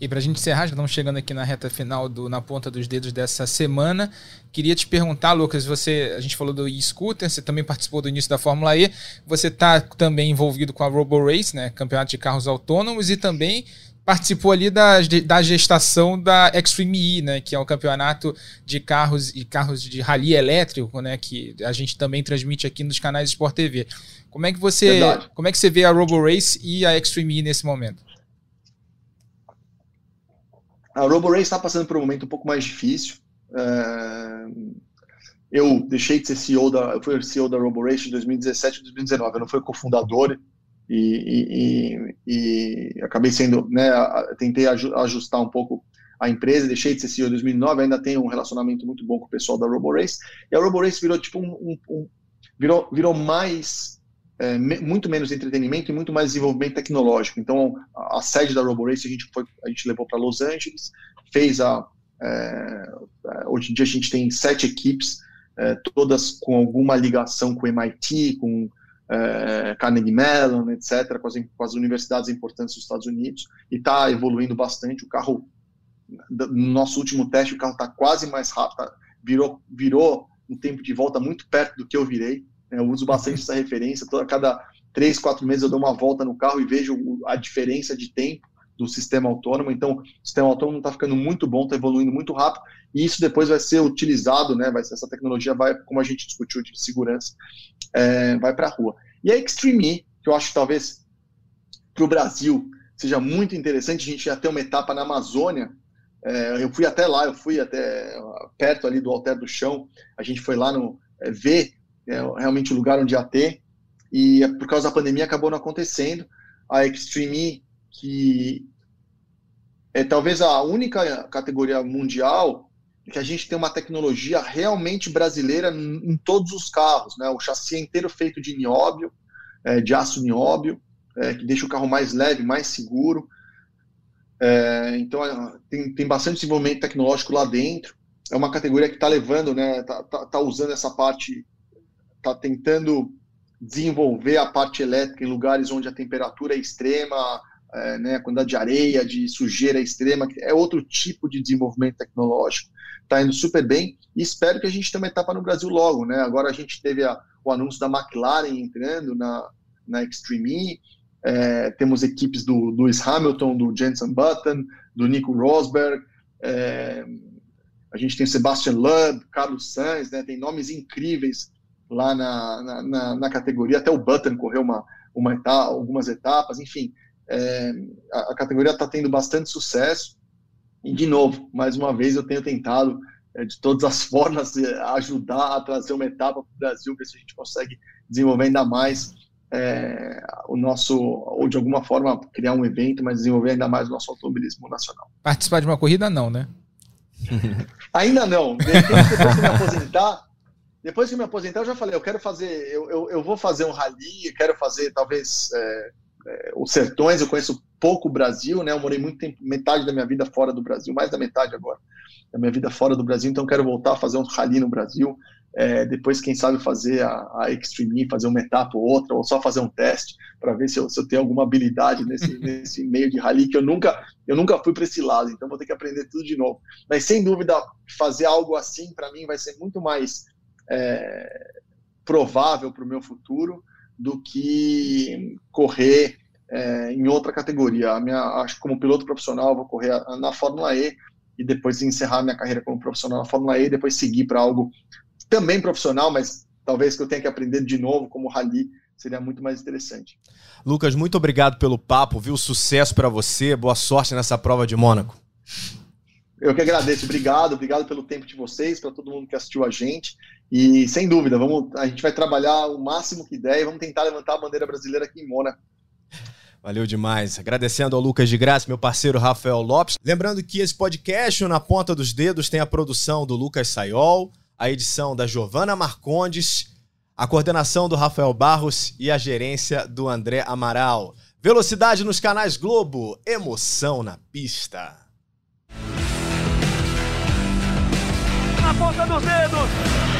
E para a gente encerrar, já estamos chegando aqui na reta final do Na Ponta dos Dedos dessa semana. Queria te perguntar, Lucas, você, a gente falou do e-scooter, você também participou do início da Fórmula E, você está também envolvido com a Robo Race, né, campeonato de carros autônomos, e também participou ali da, da gestação da Extreme E, né, que é o campeonato de carros e carros de rally elétrico, né, que a gente também transmite aqui nos canais Sport TV. Como é que você, Verdade. como é que você vê a Robo Race e a Extreme E nesse momento? A Robo Race está passando por um momento um pouco mais difícil. É, eu deixei de ser CEO da, eu fui CEO da Robo Race em 2017 e 2019. Eu não fui cofundador e, e, e, acabei sendo, né, tentei ajustar um pouco a empresa, deixei de ser CEO em 2009, ainda tenho um relacionamento muito bom com o pessoal da RoboRace, e a RoboRace virou tipo um, um, um virou, virou mais, é, me, muito menos entretenimento e muito mais desenvolvimento tecnológico. Então, a, a sede da RoboRace a gente foi, a gente levou para Los Angeles, fez a, é, é, hoje em dia a gente tem sete equipes, é, todas com alguma ligação com o MIT, com é, Carnegie Mellon, etc., com as, com as, universidades importantes dos Estados Unidos, e está evoluindo bastante. O carro, no nosso último teste, o carro está quase mais rápido, tá, virou, virou um tempo de volta muito perto do que eu virei. Né? Eu uso bastante essa referência. Toda, cada três, quatro meses eu dou uma volta no carro e vejo a diferença de tempo do sistema autônomo. Então, o sistema autônomo está ficando muito bom, está evoluindo muito rápido, e isso depois vai ser utilizado, né? Vai essa tecnologia vai, como a gente discutiu de segurança, é, vai para a rua. E a Extreme que eu acho que talvez para o Brasil seja muito interessante, a gente já tem uma etapa na Amazônia. É, eu fui até lá, eu fui até perto ali do Alter do Chão, a gente foi lá no é, ver é, realmente o lugar onde ia ter, e por causa da pandemia acabou não acontecendo. A Extreme que é talvez a única categoria mundial que a gente tem uma tecnologia realmente brasileira em todos os carros, né? O chassi é inteiro feito de nióbio, é, de aço nióbio, é, que deixa o carro mais leve, mais seguro. É, então é, tem, tem bastante desenvolvimento tecnológico lá dentro. É uma categoria que está levando, né? Tá, tá, tá usando essa parte, está tentando desenvolver a parte elétrica em lugares onde a temperatura é extrema, é, né, a quantidade de areia, de sujeira extrema, é outro tipo de desenvolvimento tecnológico. Está indo super bem e espero que a gente tenha uma etapa no Brasil logo. Né? Agora a gente teve a, o anúncio da McLaren entrando na, na Extreme E, é, temos equipes do Lewis Hamilton, do Jenson Button, do Nico Rosberg, é, a gente tem Sebastian Loeb, Carlos Sainz, né, tem nomes incríveis lá na, na, na, na categoria, até o Button correu uma, uma etapa, algumas etapas, enfim, é, a, a, categoria está tendo bastante sucesso. E, de novo, mais uma vez, eu tenho tentado, é, de todas as formas, é, ajudar a trazer uma etapa para o Brasil, ver se a gente consegue desenvolver ainda mais é, o nosso, ou de alguma forma criar um evento, mas desenvolver ainda mais o nosso automobilismo nacional. Participar de uma corrida, não, né? ainda não. Depois que me aposentar, depois que me aposentar, eu já falei, eu quero fazer, eu, eu, eu vou fazer um rally, quero fazer talvez é, é, os sertões, eu conheço pouco o Brasil, né? Eu morei muito tempo, metade da minha vida fora do Brasil, mais da metade agora da minha vida fora do Brasil, então quero voltar a fazer um rally no Brasil. É, depois, quem sabe, fazer a, a Extreme, fazer uma etapa ou outra, ou só fazer um teste para ver se eu, se eu, tenho alguma habilidade nesse, nesse meio de rally, que eu nunca, eu nunca fui para esse lado, então vou ter que aprender tudo de novo. Mas sem dúvida, fazer algo assim para mim vai ser muito mais é, provável para o meu futuro do que correr é, em outra categoria. A minha, acho que como piloto profissional vou correr na Fórmula E e depois encerrar minha carreira como profissional na Fórmula E e depois seguir para algo também profissional, mas talvez que eu tenha que aprender de novo como rally seria muito mais interessante. Lucas, muito obrigado pelo papo, viu? Sucesso para você, boa sorte nessa prova de Mônaco. Eu que agradeço, obrigado, obrigado pelo tempo de vocês, para todo mundo que assistiu a gente. E sem dúvida, vamos, a gente vai trabalhar o máximo que der e vamos tentar levantar a bandeira brasileira aqui em Mônaco. Valeu demais. Agradecendo ao Lucas de Graça, meu parceiro Rafael Lopes. Lembrando que esse podcast, Na Ponta dos Dedos, tem a produção do Lucas Sayol, a edição da Giovana Marcondes, a coordenação do Rafael Barros e a gerência do André Amaral. Velocidade nos canais Globo, emoção na pista. Ponta dos dedos.